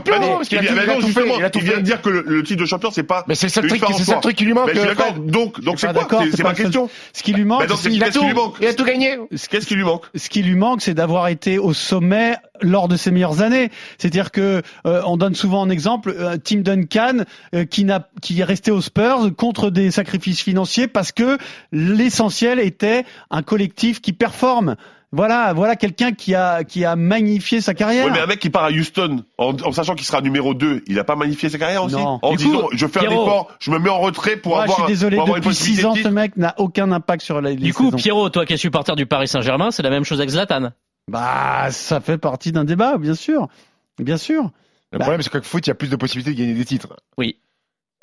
avec Il vient- de dire que le, titre de champion, c'est pas Mais c'est le seul truc c'est ça le truc qui lui manque. Ben, je suis euh, d'accord. Donc, donc c'est quoi C'est- ma question. Ce qui lui manque, c'est- a tout. lui manque Il a tout gagné. Qu'est-ce qui lui manque ce qui lui manque, c'est d'avoir été au sommet lors de ses meilleures années. C'est-à-dire que euh, on donne souvent en exemple euh, Tim Duncan euh, qui n'a qui est resté aux Spurs contre des sacrifices financiers parce que l'essentiel était un collectif qui performe. Voilà, voilà quelqu'un qui a qui a magnifié sa carrière. Ouais, mais un mec qui part à Houston en, en sachant qu'il sera numéro 2, il a pas magnifié sa carrière aussi? Non. En Du disant, coup, je fais un Pierrot- effort, je me mets en retrait pour Moi, je avoir, suis désolé, depuis six possibilité ans, de ce mec n'a aucun impact sur la Du coup, saisons. Pierrot, toi qui es supporter du Paris Saint-Germain, c'est la même chose avec Zlatan? Bah, ça fait partie d'un débat, bien sûr. Bien sûr. Le Bah. problème, c'est qu'au foot, il y a plus de possibilités de gagner des titres. Oui.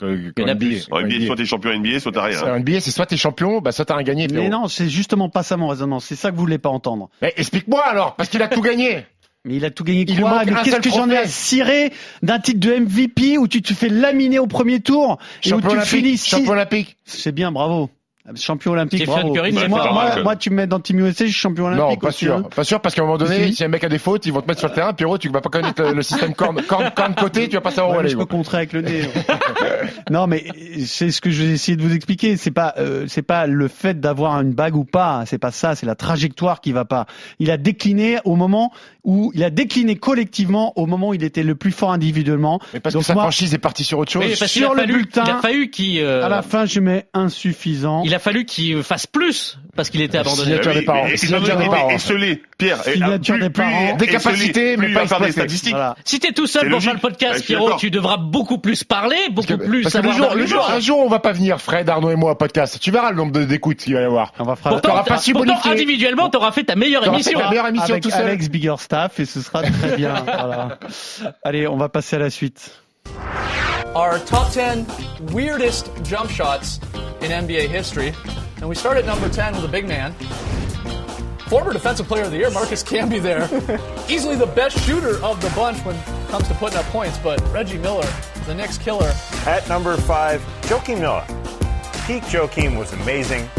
Que, Il y en a qu'en plus. NBA. Soit t'es champion NBA, soit t'as rien. En NBA, c'est soit t'es champion, bah soit t'as un gagné. Mais non, c'est justement pas ça mon raisonnement. C'est ça que vous voulez pas entendre. Mais explique-moi alors, parce qu'il a tout gagné. Mais il a tout gagné Il quoi Mais qu'est-ce que j'en ai à cirer d'un titre de MVP où tu te fais laminer au premier tour et où tu finis six- Champion olympique. C'est bien, bravo. Champion olympique, bravo. Curry, moi, moi, pas moi, mal. moi, tu me mets dans Team USA, je suis champion olympique. Non, pas sûr. hein. Pas sûr parce qu'à un moment donné, Si. si un mec a des fautes, ils vont te mettre sur le terrain. Pierrot, tu vas pas connaître le, le système corne, corne, corne côté, tu vas pas savoir où mais aller. je peux contrer avec le nez. non, mais c'est ce que je vais essayer de vous expliquer. C'est pas, euh, c'est pas le fait d'avoir une bague ou pas. C'est pas ça. C'est la trajectoire qui va pas. Il a décliné au moment où il a décliné collectivement au moment où il était le plus fort individuellement. Mais parce Donc que sa moi- franchise est partie sur autre chose. Oui, sur a le fallu, bulletin, il a fallu qu'il, euh, À la fin, je mets insuffisant. il a fallu qu'il fasse plus parce qu'il était abandonné. Signature Eh des parents. Signature des parents. Esselé, Pierre. Signature plus- des parents. Des capacités, mais il pas des statistiques. Si t'es tout seul pour faire le podcast, suis Pierrot, tu devras beaucoup plus parler, beaucoup plus savoir jour, le d'arguments. jour, un jour, on va pas venir, Fred, Arnaud et moi, au podcast. Tu verras le nombre d'écoutes qu'il va y avoir. On va faire Pourtant, pas si pourtant, individuellement, t'auras fait ta meilleure émission. fait ta meilleure émission avec tout seul. Alex Biggerstaff et ce sera très bien. Allez, on va passer à la suite. Our top 10 weirdest jump shots in NBA history. And we start at number 10 with a big man. Former Defensive Player of the Year, Marcus Camby there. Easily the best shooter of the bunch when it comes to putting up points, but Reggie Miller, the Knicks killer. At number five, Joakim Noah. Peak Joakim was amazing.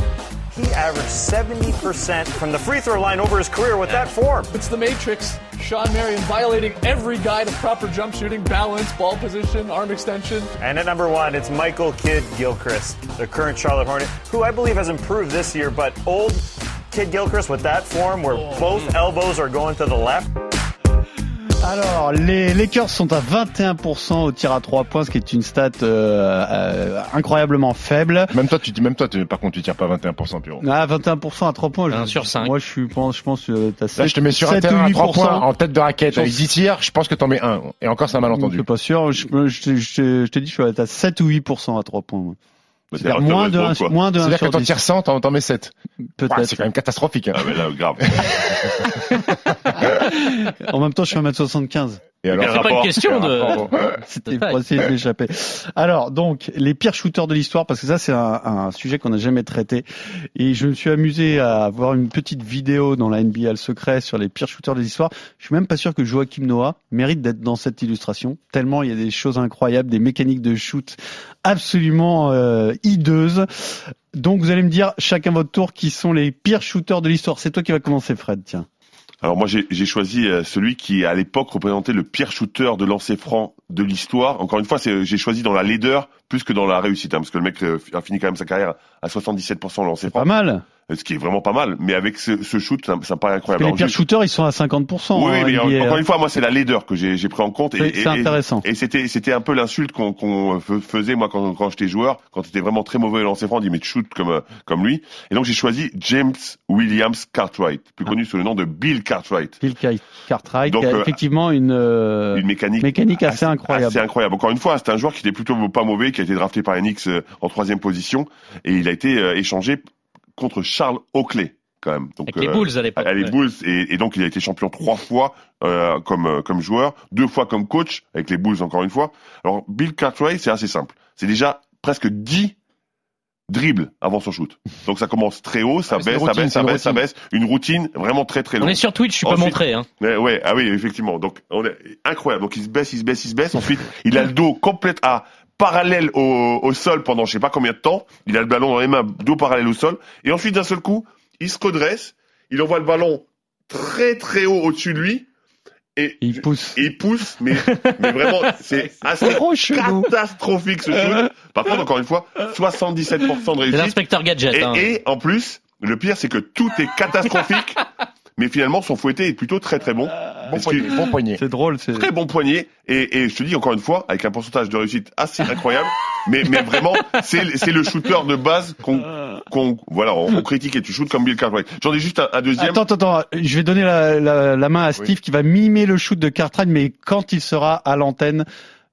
He averaged 70% from the free throw line over his career with that form. It's the Matrix. Sean Marion violating every guide of proper jump shooting, balance, ball position, arm extension. And at number one, it's Michael Kidd Gilchrist, the current Charlotte Hornet, who I believe has improved this year, but old Kid Gilchrist with that form where oh. both elbows are going to the left. Alors, les Lakers sont à 21% au tir à 3 points, ce qui est une stat euh, euh, incroyablement faible. Même toi, tu dis, même toi, tu, par contre, tu tires pas 21%, Pierrot. Ah, 21% à 3 points. Je, sur cinq. Moi, je suis, pense, je pense que t'as 7, Là, je te mets sur un 7 terrain ou à 3 8%. points en tête de raquette avec 10 tirs, je pense que t'en mets un. Et encore, c'est un Je malentendu. suis pas sûr. Je, je, te- je, je te dis, je suis à 7 ou 8% à 3 points. moi. C'est-à-dire moins de Westbrook, 1, quoi. moins de 1 C'est-à-dire que sur t'en 10. tires 100, t'en t'en mets 7. Peut-être. c'est quand même catastrophique. hein. Ah, mais là, grave. En même temps, je suis à 1m75. Et alors, C'est pas une question de. C'était pour essayer de m'échapper. Alors, donc, les pires shooters de l'histoire, parce que ça, c'est un, un sujet qu'on n'a jamais traité. Et je me suis amusé à voir une petite vidéo dans la NBA le secret sur les pires shooters de l'histoire. Je suis même pas sûr que Joachim Noah mérite d'être dans cette illustration, tellement il y a des choses incroyables, des mécaniques de shoot absolument euh, hideuses. Donc, vous allez me dire, chacun votre tour, qui sont les pires shooters de l'histoire. C'est toi qui va commencer, Fred, tiens. Alors moi j'ai choisi euh, celui qui à l'époque représentait le pire shooter de lancer franc de l'histoire. Encore une fois, j'ai choisi dans la laideur plus que dans la réussite, hein, parce que le mec euh, a fini quand même sa carrière à 77% lancé C'est franc, pas mal. Ce qui est vraiment pas mal. Mais avec ce, ce shoot, ça, ça me paraît Parce incroyable. que les pires shooters, ils sont à 50%. Oui, en mais NBA, encore hein. une fois, moi c'est la laideur que j'ai pris en compte. C'est- c'est intéressant. Et c'était c'était un peu l'insulte qu'on fe- faisait moi quand quand j'étais joueur, quand t'étais vraiment très mauvais au lancer franc, on dit mais tu shoot comme euh, comme lui. Et donc j'ai choisi James Williams Cartwright, plus connu sous le nom de Bill Cartwright. Bill Car- Cartwright, Donc, qui a euh, effectivement une, euh, Une mécanique mécanique assez incroyable. assez incroyable. Encore une fois, c'est un joueur qui était plutôt pas mauvais, qui a été drafté par Enix euh, en troisième position, et il a été euh, échangé contre Charles Oakley quand même. Donc, Avec les euh, Bulls à l'époque. les. Bulls et, et donc il a été champion trois fois euh, comme euh, comme joueur, deux fois comme coach avec les Bulls encore une fois. Alors Bill Cartwright c'est assez simple, c'est déjà presque 10 dribbles avant son shoot. Donc ça commence très haut, ça Ah, baisse, ça routine, baisse, ça baisse, ça baisse, une routine vraiment très très On longue. est sur Twitch, je peux Ensuite- montrer. Hein. Ouais, ah oui, effectivement. Donc, on est incroyable. Donc, il se baisse, il se baisse, il se baisse. Ensuite, il a le dos complète à parallèle au, au sol pendant je sais pas combien de temps. Il a le ballon dans les mains, dos parallèle au sol. Et ensuite, d'un seul coup, il se redresse. Il envoie le ballon très très haut au-dessus de lui. Et Il pousse. et il pousse, mais, mais vraiment, c'est assez catastrophique ce shoot. Par contre, encore une fois, 77% de réussite. l'inspecteur gadget. Et, hein. et en plus, le pire, c'est que tout est catastrophique, mais finalement, son fouetté est plutôt très très bon. Poignet, bon poignet. C'est drôle. C'est très bon poignet et, et je te dis encore une fois avec un pourcentage de réussite assez incroyable mais mais vraiment c'est c'est le shooter de base qu'on qu'on voilà on, on critique et tu shootes comme Bill Cartwright j'en ai juste un, un deuxième Attends, attends, attends, je vais donner la, la, la main à Steve qui va mimer le shoot de Cartwright, mais quand il sera à l'antenne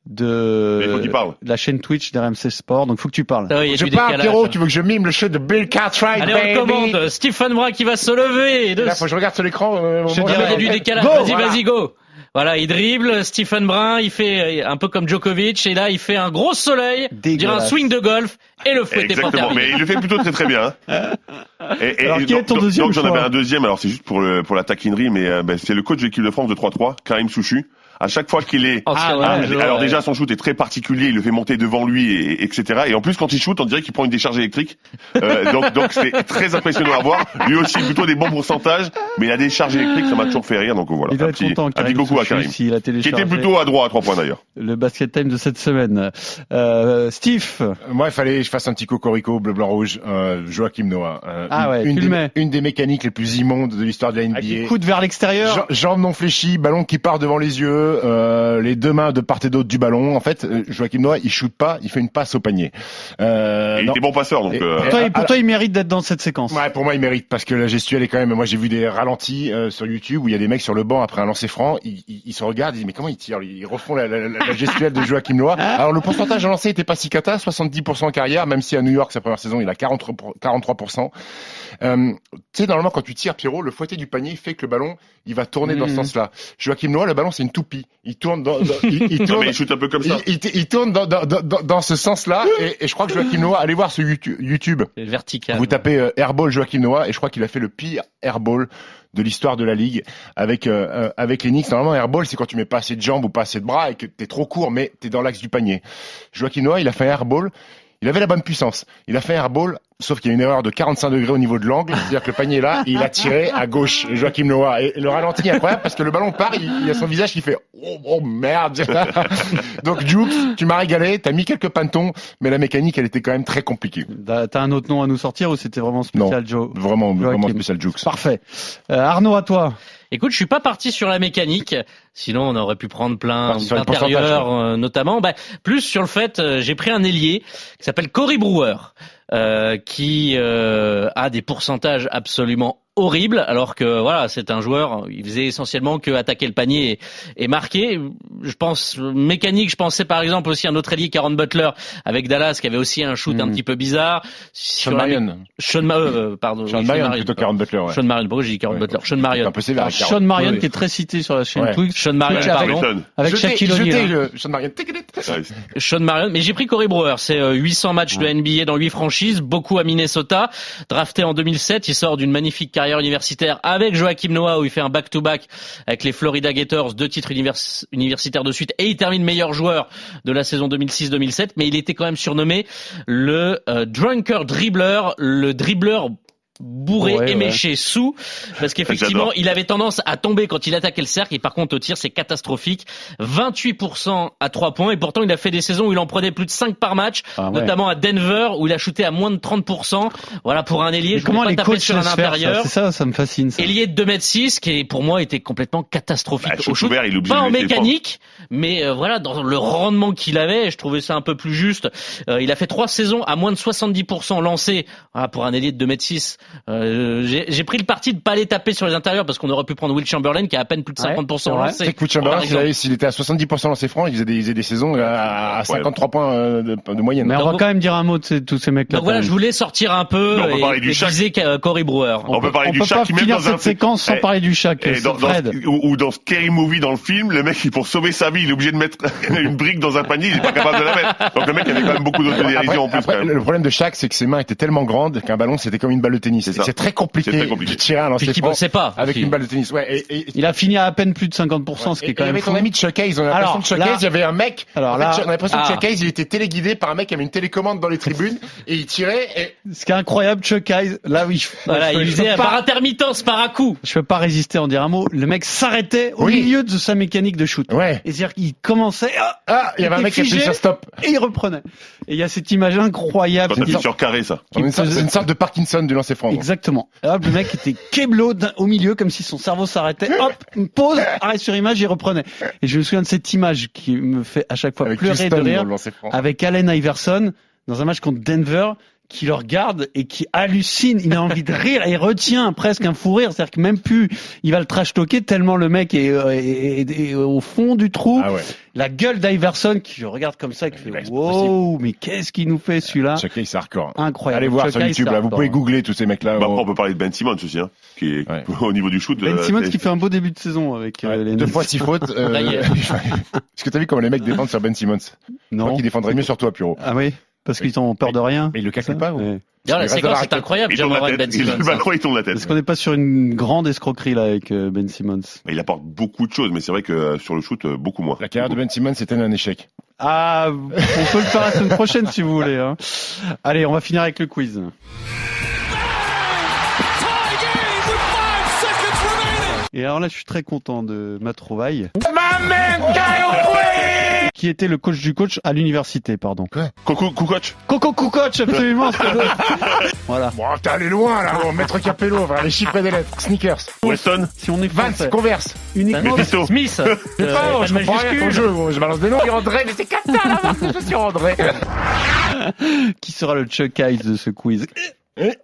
de il parle. la chaîne Twitch d'RMC Sport, donc faut que tu parles. Ah oui, il Je parle, décalage. Pierrot, tu veux que je mime le show de Bill Cartwright, Allez, baby on commande. Stephen Bra qui va se lever. de- Là, faut que je regarde sur l'écran. euh, Je dis, il y a du décalage. Vas-y, voilà. vas-y, go. Voilà, il dribble, Stephen Brun, il fait euh, un peu comme Djokovic, et là, il fait un gros soleil, dire un swing de golf, et le pour exactement mais il le fait plutôt très très bien hein. et, et- Alors, et quel est ton deuxième donc j'en avais un deuxième alors c'est juste pour le pour la taquinerie mais euh, ben, c'est le coach de l'équipe de France de 3-3 Karim Souchu à chaque fois qu'il est Ah, ouais. alors ouais. déjà son shoot est très particulier, il le fait monter devant lui, et, etc. Et en plus quand il shoot, on dirait qu'il prend une décharge électrique. Euh, donc donc c'est très impressionnant à voir. Lui aussi plutôt des bons pourcentages, mais la décharge électrique ça m'a toujours fait rire. Donc voilà, Il un être petit, content, un petit Karim coucou à Karim, qui était plutôt à droit à trois points d'ailleurs. le basket time de cette semaine. Euh, Steve, Moi, il fallait que je fasse un petit cocorico bleu, blanc, rouge. Euh, Joachim Noah. Euh, Ah ouais, une tu des, une mécaniques les plus immondes de l'histoire de la avec NBA. coudes vers l'extérieur. Ja- Jambes non fléchies, ballon qui part devant les yeux, euh, les deux mains de part et d'autre du ballon. En fait, euh, Joachim Noah, il shoot pas, il fait une passe au panier. Euh, Et il était bon passeur donc. Et- euh, Pour toi, pour toi, il mérite d'être dans cette séquence. Ouais, pour moi, il mérite parce que la gestuelle est quand même. Moi, j'ai vu des ralentis euh, sur YouTube où il y a des mecs sur le banc après un lancer franc, ils, ils- ils se regardent, ils disent mais comment ils tirent? Ils refont la, la- la- la gestuelle de Joachim Noah. Alors le pourcentage de lancer était pas si cata, 70% en carrière, même si à New York sa première saison il a 43%. 43%. Euh, tu sais, normalement quand tu tires Pierrot, le fouetté du panier fait que le ballon il va tourner dans ce Mhm. sens-là. Joachim Noah, le ballon c'est une toupie. Il tourne dans, dans- il, il non tourne. mais il shoot un peu comme ça. il, il- il tourne dans, dans, dans, dans ce sens-là et, et je crois que Joachim Noah, allez voir sur YouTube, vertical. vous tapez euh, airball Joachim Noah et je crois qu'il a fait le pire airball de l'histoire de la ligue avec euh, euh, avec les Knicks. Normalement airball c'est quand tu mets pas assez de jambes ou pas assez de bras et que t'es trop court mais t'es dans l'axe du panier. Joachim Noah il a fait un airball. Il avait la bonne puissance. Il a fait un airball, sauf qu'il y a une erreur de 45 degrés au niveau de l'angle. C'est-à-dire que le panier est là, et il a tiré à gauche, Joachim Noah. Et le ralenti est incroyable parce que le ballon part, il, il y a son visage qui fait oh, oh, merde. Donc Jukes, tu m'as régalé, t'as mis quelques pantons, mais la mécanique elle était quand même très compliquée. T'as t'as un autre nom à nous sortir ou c'était vraiment spécial, Joe Vraiment, Joachim. vraiment spécial Jukes. Parfait. Euh, Arnaud, à toi. Écoute, je suis pas parti sur la mécanique. Sinon, on aurait pu prendre plein pourcentages, euh, notamment. Bah, plus sur le fait, euh, j'ai pris un ailier qui s'appelle Cory Brewer, qui euh, a des pourcentages absolument horribles, alors que voilà, c'est un joueur, il faisait essentiellement que attaquer le panier et, et marquer. Je pense mécanique. Je pensais par exemple aussi à un autre ailier, Caron Butler, avec Dallas, qui avait aussi un shoot un Mhm. petit peu bizarre. Sean Marion. Sean Ma- euh, pardon. Sean oui, Marion plutôt Karen Butler. Ouais. Sean Marion. Pourquoi j'ai dit Ouais. Butler? Sean Marion. Un peu sévère. Alors, avec Karen. Sean Marion Ouais. qui est très cité sur la chaîne Ouais. Twitch. Sean Marion, pardon. Avec Shaquille O'Neal. le Sean Marion. Sean Marion, mais j'ai pris Corey Brewer. C'est euh, 800 matchs de NBA dans 8 franchises, beaucoup à Minnesota. Drafté en 2007, il sort d'une magnifique carrière universitaire avec Joachim Noah où il fait un back-to-back avec les Florida Gators, deux titres univers- universitaires de suite, et il termine meilleur joueur de la saison 2006-2007. Mais il était quand même surnommé le euh, drunker dribbler, le dribbleur bourré, Ouais, ouais. éméché, sous, parce qu'effectivement, il avait tendance à tomber quand il attaquait le cercle, et par contre, au tir, c'est catastrophique. 28% à 3 points, et pourtant, il a fait des saisons où il en prenait plus de 5 par match, Ah ouais. notamment à Denver, où il a shooté à moins de 30%. Voilà, pour un ailier, je comment les taper coachs sur un intérieur. C'est ça, ça me fascine. Ça. Ailier de 2m6, qui pour moi était complètement catastrophique Bah, au shoot ouvert, il Pas en mécanique, mais euh, voilà, dans le rendement qu'il avait, je trouvais ça un peu plus juste. Euh, il a fait trois saisons à moins de 70% lancé. Voilà, pour un ailier de 2m6, euh, j'ai pris le parti de pas aller taper sur les intérieurs parce qu'on aurait pu prendre Will Chamberlain qui a à peine plus de Ouais, 50% c'est vrai. lancé. C'est que Will Chamberlain, s'il était à 70% dans ses francs, il faisait des, il faisait des saisons à, à 53 points euh, de, de moyenne. Mais on va quand même dire un mot de ces- tous ces mecs-là. Donc voilà, je voulais sortir un peu Mais on peut et, parler du et viser euh, Corey Brewer. On peut parler on du peut Shaq pas qui même dans cette un séquence sans Eh, parler du Fred. ou, dans Scary Movie dans le film, le mec, pour sauver sa vie, il est obligé de mettre une brique dans un panier, il est pas capable de la mettre. Donc le mec avait quand même beaucoup d'autodérision en plus. Après, le problème de Shaq, c'est que ses mains étaient tellement grandes qu'un ballon, c'était comme une balle de tennis. Tennis. C'est très compliqué, C'est très compliqué. de tirer un lancer franc pas. avec aussi. une balle de tennis. Ouais, et, et, Il a fini à à peine plus de 50%, ce qui et- est quand et même avec ton fou. ami de Showcase, on a l'impression Alors, de Showcase, là- il y avait un mec. Alors là- on a l'impression Ah. que Showcase, il était téléguidé par un mec qui avait une télécommande dans les tribunes et il tirait et Ce qui est incroyable, Chuck Eyes, là oui, Voilà, il faisait par intermittence, par à coup. je peux pas résister à en dire un mot. Le mec s'arrêtait au milieu de sa mécanique de shoot. ouais. Et c'est-à-dire qu'il commençait, ah, Ah, il y avait un mec qui a appuyé figé. sur stop. et il reprenait. Et il y a cette image incroyable. Quand sur carré, ça. C'est une, sorte- c'est une sorte de Parkinson du lancer franc. Exactement. Et hop, le mec était keblo au milieu, comme si son cerveau s'arrêtait. Hop, une pause, arrêt sur image, il reprenait. Et je me souviens de cette image qui me fait à chaque fois Avec pleurer Houston de rire, avec Allen Iverson dans un match contre Denver qui le regarde et qui hallucine, il a envie de rire et retient presque un fou rire, c'est-à-dire que même plus il va le trash talker tellement le mec est, euh, est- est- est au fond du trou. Ah ouais. La gueule d'Iverson qui le regarde comme ça, qui fait Ouais, c'est wow, mais qu'est-ce qu'il nous fait celui-là Showcase, c'est hardcore. Incroyable. Allez voir Chuck sur YouTube, là. Vous pouvez googler tous ces mecs-là. Bah, après, on peut parler de Ben Simmons aussi, hein, qui est Ouais. au niveau du shoot. Ben euh, Simmons qui fait un beau début de saison avec euh, Ouais, les deux fois six fautes. euh. Est-ce que t'as vu comment les mecs défendent sur Ben Simmons? Je Non. crois qu'ils défendraient mieux sur toi, Puro. Ah oui, parce qu'ils ont peur de rien. Mais ils le calculent pas, ou Ouais. D'ailleurs, la séquence est incroyable, Il tourne Jamoran la Ben tête. Le Simmons. ballon, il tourne la tête. Est-ce qu'on n'est pas sur une grande escroquerie là avec euh, Ben Simmons? Il apporte beaucoup de choses, mais c'est vrai que euh, sur le shoot, euh, beaucoup moins. La carrière de Ben Simmons c'était un échec? Ah, on peut le faire la semaine prochaine si vous voulez. Hein. Allez, on va finir avec le quiz. Et alors là, je suis très content de ma trouvaille. Qui était le coach du coach à l'université, pardon. Coco, Kukoc Coco Kukoc, absolument. c'est le- voilà. Bon, t'es allé loin, là. Oh, Maître Capello, frère, les chiffres et des lettres. Sneakers. Weston Si on est français, Converse. uniquement. Mephisto Smith. C'est euh, pas, pas je de comprends rien ton jeu. Je balance des noms. Et André, mais c'est Qatar, là, je suis André. Qui sera le Chuck Eyes de ce quiz? C'est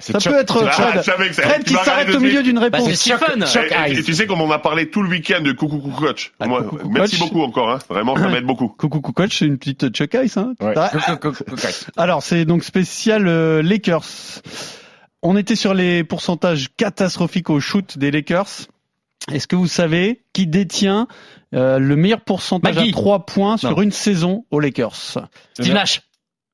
Ça peut être Ah, Fred. Fred tu qui s'arrête au milieu d'une Bah, réponse. Chuck Et, tu sais comme on a parlé tout le week-end de Coucou Kukoc. Ah, Moi, Coucou merci beaucoup encore, hein. Vraiment, ça m'aide beaucoup. Coucou Kukoc, c'est une petite Chuck Eyes. Hein. Alors, c'est donc spécial euh, Lakers. On était sur les pourcentages catastrophiques au shoot des Lakers. Est-ce que vous savez qui détient euh, le meilleur pourcentage Maggie. à 3 points sur Non. une saison aux Lakers? Steve Nash.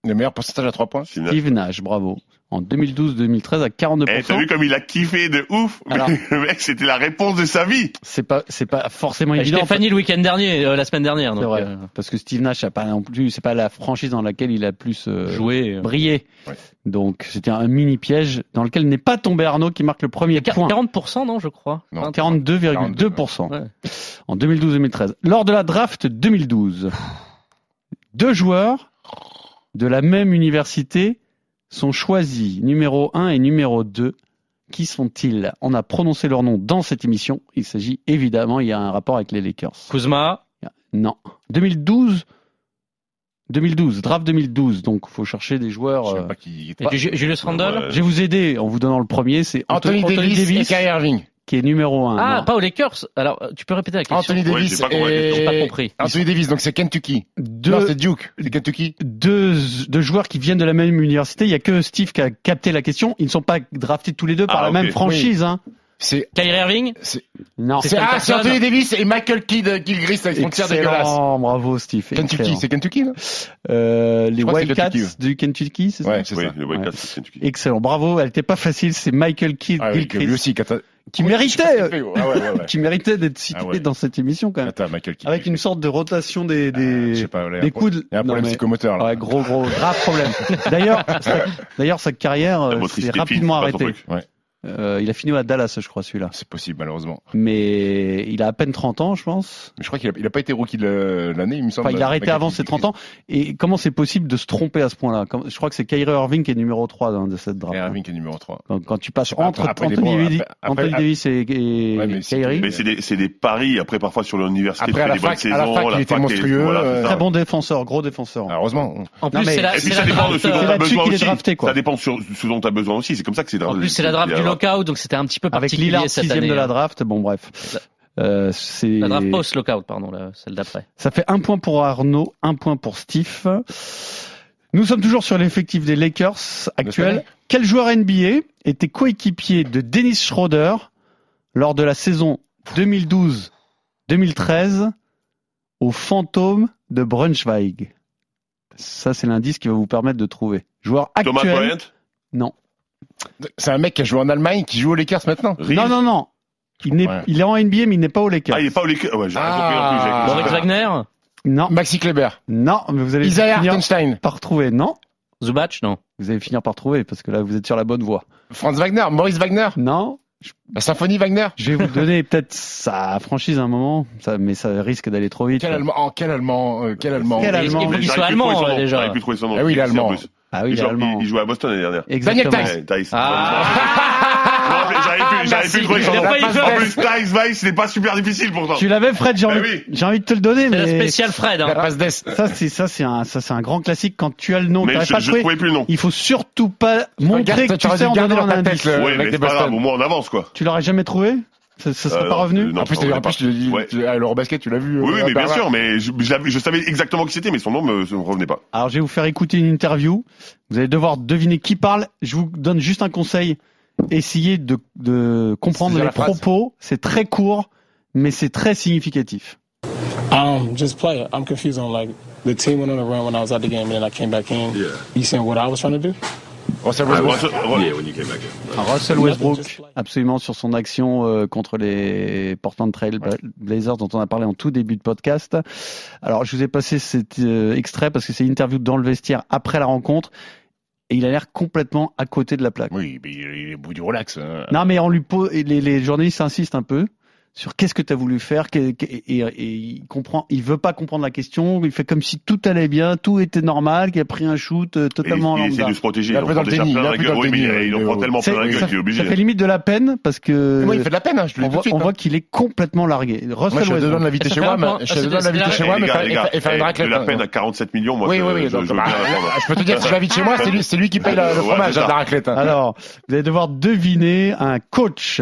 Le meilleur pourcentage à 3 points. Sinon- Steve Nash, bravo. En 2012-2013 à 42%. Eh, t'as vu comme il a kiffé de ouf? Alors. Le mec, c'était la réponse de sa vie. C'est pas, c'est pas forcément Je évident. fini le week-end dernier, euh, la semaine dernière. C'est donc, vrai. euh, Parce que Steve Nash a pas non plus, c'est pas la franchise dans laquelle il a plus euh, joué. euh, brillé. Ouais. Donc c'était un mini piège dans lequel n'est pas tombé Arnaud qui marque le premier point. 40%, non, je crois. Non. Enfin, 42,2% Ouais. en 2012-2013. Lors de la draft 2012, deux joueurs de la même université sont choisis, numéro 1 et numéro 2. Qui sont-ils? On a prononcé leur nom dans cette émission. Il s'agit évidemment, il y a un rapport avec les Lakers. Kuzma? Non. 2012 2012, draft 2012. Donc, faut chercher des Je joueurs. sais euh, pas qui. Julius Randle? Je vais vous aider en vous donnant le premier. C'est Anthony, Davis, et Kyrie Irving. Qui est numéro 1. Ah, pas aux Lakers. Alors, euh, tu peux répéter la question Anthony Ouais, Davis j'ai pas question. J'ai pas et... compris. Anthony Davis, donc c'est Kentucky. Non, deux, c'est Duke. C'est Kentucky. deux, deux joueurs qui viennent de la même université. Il y a que Steve qui a capté la question. Ils ne sont pas draftés tous les deux par Ah, la même franchise. Hein. C'est. Kyrie Irving. C'est Non. c'est- ah, c'est. Anthony Davis et Michael Kidd Gilgris avec son tir dégueulasse. Excellent, bravo Steve. Kentucky, c'est Kentucky, là Euh, les Wildcats Kentucky, du Kentucky, c'est ça Ouais, c'est Oui, ça. le Wildcat, Ouais. c'est Kentucky. Excellent, bravo. Elle n'était pas facile. C'est Michael Kidd Ah oui, Gilchrist, lui aussi, qui Oui, méritait, fait. Ah ouais, ouais, ouais. qui méritait d'être cité Ah ouais. dans cette émission quand même. Attends, Michael Kidd. Avec une sorte de rotation des, Ah, des, sais pas, là, des coudes. Il y a un Non, problème mais- psychomoteur, là. Ouais, gros, gros, grave problème. D'ailleurs, sa- d'ailleurs, sa carrière euh, s'est rapidement arrêtée. Euh, il a fini à Dallas, je crois, celui-là. C'est possible, malheureusement. Mais il a à peine 30 ans, je pense. Mais je crois qu'il a, il a pas été rookie de l'année, il me semble. Enfin, il a arrêté avant ses 30 ans. Et comment c'est possible de se tromper à ce point-là? Je crois que c'est Kyrie Irving qui est numéro 3 dans- de cette draft. Kyrie Irving qui est numéro 3. Quand, quand tu passes entre après, Anthony, après- Anthony Davis et, et Ouais, mais c'est- Kyrie, Mais c'est des, paris, après, parfois, sur l'université, Après, tu à fais la des bonnes fac- à la saisons. fac, il était est- monstrueux, voilà, euh, très bon défenseur, gros défenseur. Ah, heureusement. En plus, c'est la, Et c'est puis ça la dépend de draft, ce dont tu as là-dessus besoin qu'il est aussi. drafté, quoi. Ça dépend sur ce dont tu as besoin aussi. C'est comme ça que c'est En plus, c'est la draft du lockout, donc c'était un petit peu Avec particulier Lillard cette sixième année. de la hein. draft, bon bref. Euh, c'est La draft post-lockout, pardon, la- celle d'après. Ça fait un point pour Arnaud, un point pour Steve. Nous sommes toujours sur l'effectif des Lakers actuels. savez. Quel joueur NBA était coéquipier de Dennis Schroeder lors de la saison 2012-2013 au Fantôme de Braunschweig Ça, c'est l'indice qui va vous permettre de trouver. Joueur Thomas actuel. Bryant? Non. C'est un mec qui a joué en Allemagne, qui joue aux Lakers maintenant. Non, non, non. Il, n'est, Ouais. il est en NBA, mais il n'est pas au Lakers. Ah, il est pas au Lakers. Ouais, j'ai Ah. compris Wagner Non, Maxi Kleber. non, mais vous allez Isaiah finir par trouver. Non, Zubac Non. vous allez finir par trouver parce que là, vous êtes sur la bonne voie. Franz Wagner. Maurice Wagner. Non, La symphonie Wagner. je vais vous donner peut-être sa franchise un moment, ça, mais ça risque d'aller trop vite. Quel allemand, oh, quel allemand, euh, quel allemand. Quel Il- Allemand. Il faut qu'il soit allemand déjà. J'aurais pu trouver son nom. Ah oui, il plus. Ah oui, il, il est joue- allemand. il- il jouait à Boston l'année dernière. Exactement. Daniel Ouais, Tice. Ah. Il a nom. failli En plus, Tice Weiss, c'est pas super difficile pourtant. Tu l'avais, Fred. J'ai Bah envie, oui. j'ai envie de te le donner, C'est la mais spéciale Fred. La Hein. passe d'Est. ça, c'est ça, c'est un, ça, c'est un grand classique. Quand tu as le nom, Mais je, pas je trouvais plus le nom. Il faut surtout pas montrer que tu sais en garder donnant un indice. mec mais de c'est pas grave, au moins on avance quoi. Tu l'aurais jamais trouvé? Ça, ça serait Euh, pas revenu non, En plus, en plus, tu l'as dit, Ouais. tu- à l'Eurobasket, tu l'as vu. Oui, euh, oui, mais bien sûr, mais je, je l'avais- je savais exactement qui c'était, mais son nom me, me revenait pas. Alors, je vais vous faire écouter une interview. Vous allez devoir deviner qui parle. Je vous donne juste un conseil. Essayez de, de comprendre les propos. C'est très court, mais c'est très significatif. Um, just player. I'm confused on like the team went on a run when I was at the game and then I came back in. Yeah. You saying what I was trying to do? Russell Ah, Westbrook. Russell- play. absolument sur son action euh, contre les Portland Trail Bla- Blazers dont on a parlé en tout début de podcast. Alors, je vous ai passé cet euh, extrait parce que c'est une interview dans le vestiaire après la rencontre et il a l'air complètement à côté de la plaque. Oui, mais il est au bout du relax. hein. Non, mais on lui pose, et les, les journalistes insistent un peu sur qu'est-ce que tu as voulu faire que- et, et il comprend, il veut pas comprendre la question. Il fait comme si tout allait bien, tout était normal, qu'il a pris un shoot euh, Et totalement il essaie lambda. de se protéger. Il Il en prend le déjà déni, plein il la gueule. dans le Oui, mais déni, il en prend tellement plein la gueule qu'il est obligé. ça fait limite de la peine parce que Moi, il fait de la peine, hein, je on voit, de on suite. voit hein. qu'il est complètement largué. Moi, Russell je de Westbrook. l'inviter Ça chez moi, mais je l'inviter c'est chez moi, mais faire- et et une eh, raclette. De la hein. peine à 47 millions, moi, Oui, je oui, oui. je- je. Je peux te dire, si je l'invite chez moi, c'est lui, c'est lui qui paye le, fromage hein, la raclette. hein. Alors, vous allez devoir deviner un coach,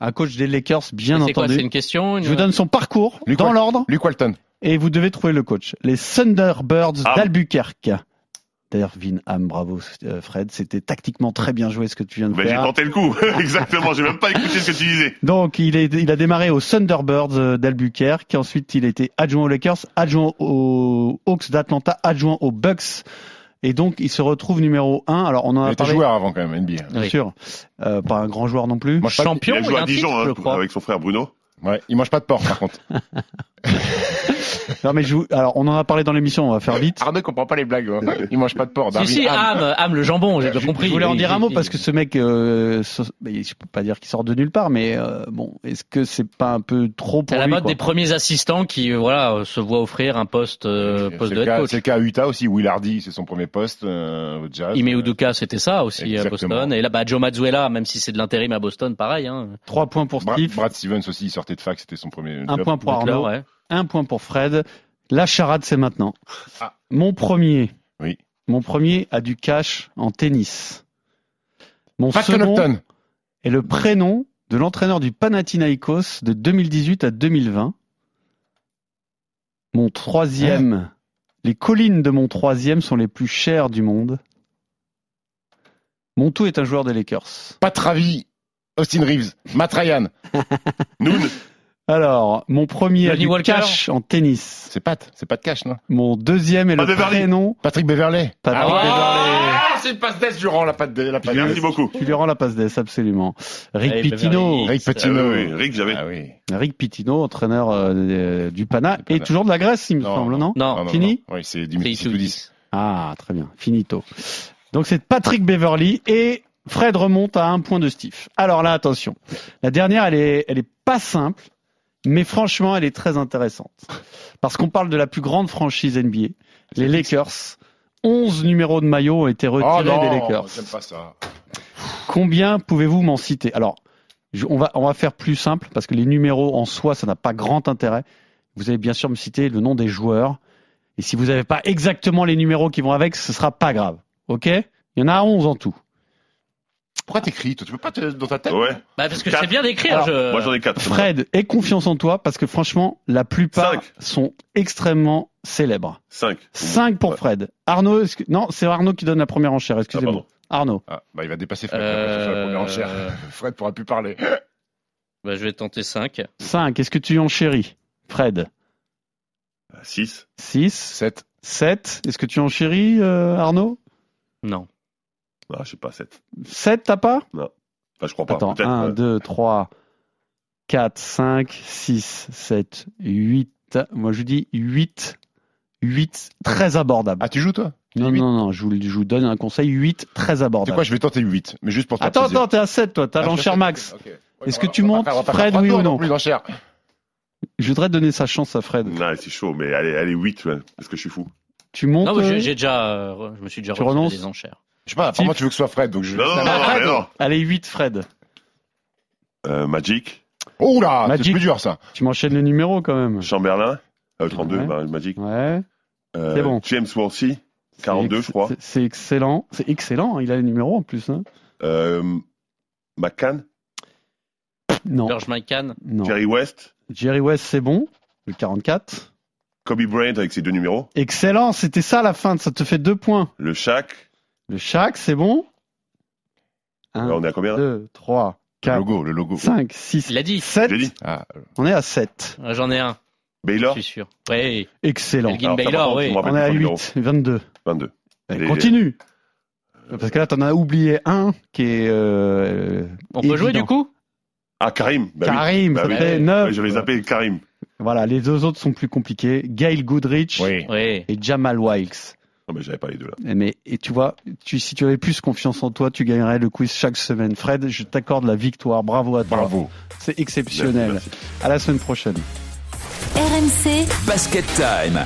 un coach des Lakers, bien C'est quoi entendu. C'est une question une- Je vous donne son parcours Luke dans l'ordre Luke Walton. et vous devez trouver le coach. Les Thunderbirds Ah. d'Albuquerque. D'ailleurs, Vin Ham, bravo euh, Fred, c'était tactiquement très bien joué ce que tu viens de j'ai faire. tenté le coup. Exactement. J'ai même pas écouté ce que tu disais. Donc, il, est, il a démarré aux Thunderbirds euh, d'Albuquerque. Ensuite, il a été adjoint aux Lakers, adjoint aux Hawks d'Atlanta, adjoint aux Bucks. Et donc, il se retrouve numéro 1. Alors, on en Il a était parlé, joueur avant quand même, NBA. bien Oui. sûr. Euh, pas un grand joueur non plus. Champion, Il a joué a à Dijon titre, je hein, crois. avec son frère Bruno. Ouais, il mange pas de porc par contre. Non, mais je vous- alors, on en a parlé dans l'émission, on va faire vite. Arnaud comprend pas les blagues. hein. Il mange pas de porc. Si, Darwin si, Ham. Ham, Ham, le jambon, j'ai bien compris. Je voulais en dire un mot parce que ce mec, euh, so- mais je peux pas dire qu'il sort de nulle part, mais euh, bon, est-ce que c'est pas un peu trop C'est pour la mode quoi des premiers assistants qui, euh, voilà, euh, se voient offrir un poste, euh, C'est poste le de head cas- coach. C'est le cas à Utah aussi. Will Hardy, c'est son premier poste euh, au Jazz. Ime Udoka, c'était ça aussi à. Boston. Et là, bah, Joe Mazzuela, même si c'est de l'intérim à Boston, pareil. Hein. Trois points pour Steve, Brad Stevens aussi, il sortait de fac, c'était son premier. un job. point pour Butler, Arnaud, ouais. un point pour Fred. La charade, c'est maintenant. Ah. Mon premier. Oui. Mon premier a du cash en tennis. Mon Pat second Connaughton. est le prénom de l'entraîneur du Panathinaikos de 2018 à 2020. Mon troisième, les collines de mon troisième sont les plus chères du monde. Mon tout est un joueur des Lakers. Pat Ravi, Austin Reeves, Matt Ryan. Noon. Alors, mon premier Johnny du Walker. cash en tennis. C'est Pat, c'est pas de cash, non? Mon deuxième est Pas le Beverly. prénom. Patrick Beverley. Patrick ah, Beverley. Ah, c'est une passe d'Est durant la patte de la patte Merci d'Est. beaucoup. Tu lui rends la passe d'ess, absolument. Rick Hey, Pitino. Beverly. Rick Ah, Pitino. oui, oui, Rick, j'avais. Ah oui. Rick Pitino, entraîneur euh, euh, du Pana, et Pana. toujours de la Grèce, il me Non, semble, non, Non, non, Fini non. Oui, c'est c'est 10 Issou 10. Ah, très bien. Finito. Donc c'est Patrick Beverly et Fred remonte à un point de Steve. Alors là, attention. La dernière, elle est, elle est pas simple, mais franchement, elle est très intéressante. Parce qu'on parle de la plus grande franchise NBA, les Lakers. 11 numéros de maillot ont été Oh retirés non, des Lakers. pas ça. Combien pouvez-vous m'en citer? Alors, on va, on va faire plus simple parce que les numéros en soi, ça n'a pas grand intérêt. Vous allez bien sûr me citer le nom des joueurs. Et si vous n'avez pas exactement les numéros qui vont avec, ce sera pas grave. OK? Il y en a 11 en tout. Pourquoi t'écris toi? Tu peux pas te, dans ta tête? Ouais. Bah, parce que sais bien d'écrire. Alors, je... Moi, j'en ai quatre. Fred, aie confiance en toi parce que franchement, la plupart Cinq. sont extrêmement célèbres. 5. 5 pour Fred. Arnaud, que- non, c'est Arnaud qui donne la première enchère, excusez-moi. pardon. Arnaud. Ah, bah il va dépasser Fred Euh, la première enchère. Fred pourra plus parler. Bah, je vais tenter 5. 5, est-ce que tu enchéris Fred? 6. 6. 7. 7. Est-ce que tu enchéris, euh, Arnaud? Non. Ah, je sais pas, 7. 7, t'as pas? Enfin, je crois pas. Attends, Peut-être. 1, ouais. 2, 3, 4, 5, 6, 7, 8. Moi, je dis 8. 8, très abordable. Ah, tu joues toi? Non, non, non, je vous, je vous donne un conseil 8, très C'est abordable. quoi Je vais tenter 8, mais juste pour attends, plaisir. attends, t'es à 7, toi, t'as Ah, l'enchère max. ok. Ouais, Est-ce que tu montes faire- Fred, oui ou non non. Je voudrais donner sa chance à Fred. Non, c'est chaud, mais allez, allez 8, ouais, parce que je suis fou. Tu montes Non, mais euh, j'ai- déjà, euh, je me suis déjà Tu retiré renonces des enchères. Je sais pas, apparemment tu veux que ce soit Fred, donc je. Non, non, non, non, Fred mais non. Allez, 8, Fred. Euh, Magic, Oh là, c'est Magic. plus dur ça. Tu m'enchaînes les numéros quand même. Chamberlain, euh, 32, Ouais. bah, Magic. Ouais. Euh, C'est bon. James Worthy, 42, C'est je crois. C'est excellent. C'est excellent. Il a les numéros en plus. Hein. Euh, McCann, Non. George McCann. non. Jerry West, Jerry West, c'est bon. Le 44. Kobe Bryant avec ses deux numéros, Excellent. C'était ça la fin. Ça te fait deux points. le Shaq. Le Shaq, c'est bon? Ouais, 1, on est à combien là? 2, 3, Le 4, logo, le logo. 5, 6, Il a dit. 7. J'ai dit. Ah, On est à 7. Ah, J'en ai un, je Baylor, suis sûr. Oui. Excellent. Elgin Alors, ça, par Baylor, contre, oui. me On est à pas le numéro. 8, 22. 22. Allez, Les- continue. Parce que là, t'en as oublié un qui est. euh, On peut jouer évident. du coup? Ah, Karim. Bah, oui. Karim, Bah ça oui. fait 9. Ouais, J'avais zappé Karim. Voilà, les deux autres sont plus compliqués. Gail Goodrich oui. Oui. et Jamal Wilkes. Non, mais j'avais pas les deux là. Eh, Mais et tu vois, tu, si tu avais plus confiance en toi, tu gagnerais le quiz chaque semaine. Fred, je t'accorde la victoire. Bravo à toi. Bravo. C'est exceptionnel. Merci, merci. À la semaine prochaine. RMC Basket Time.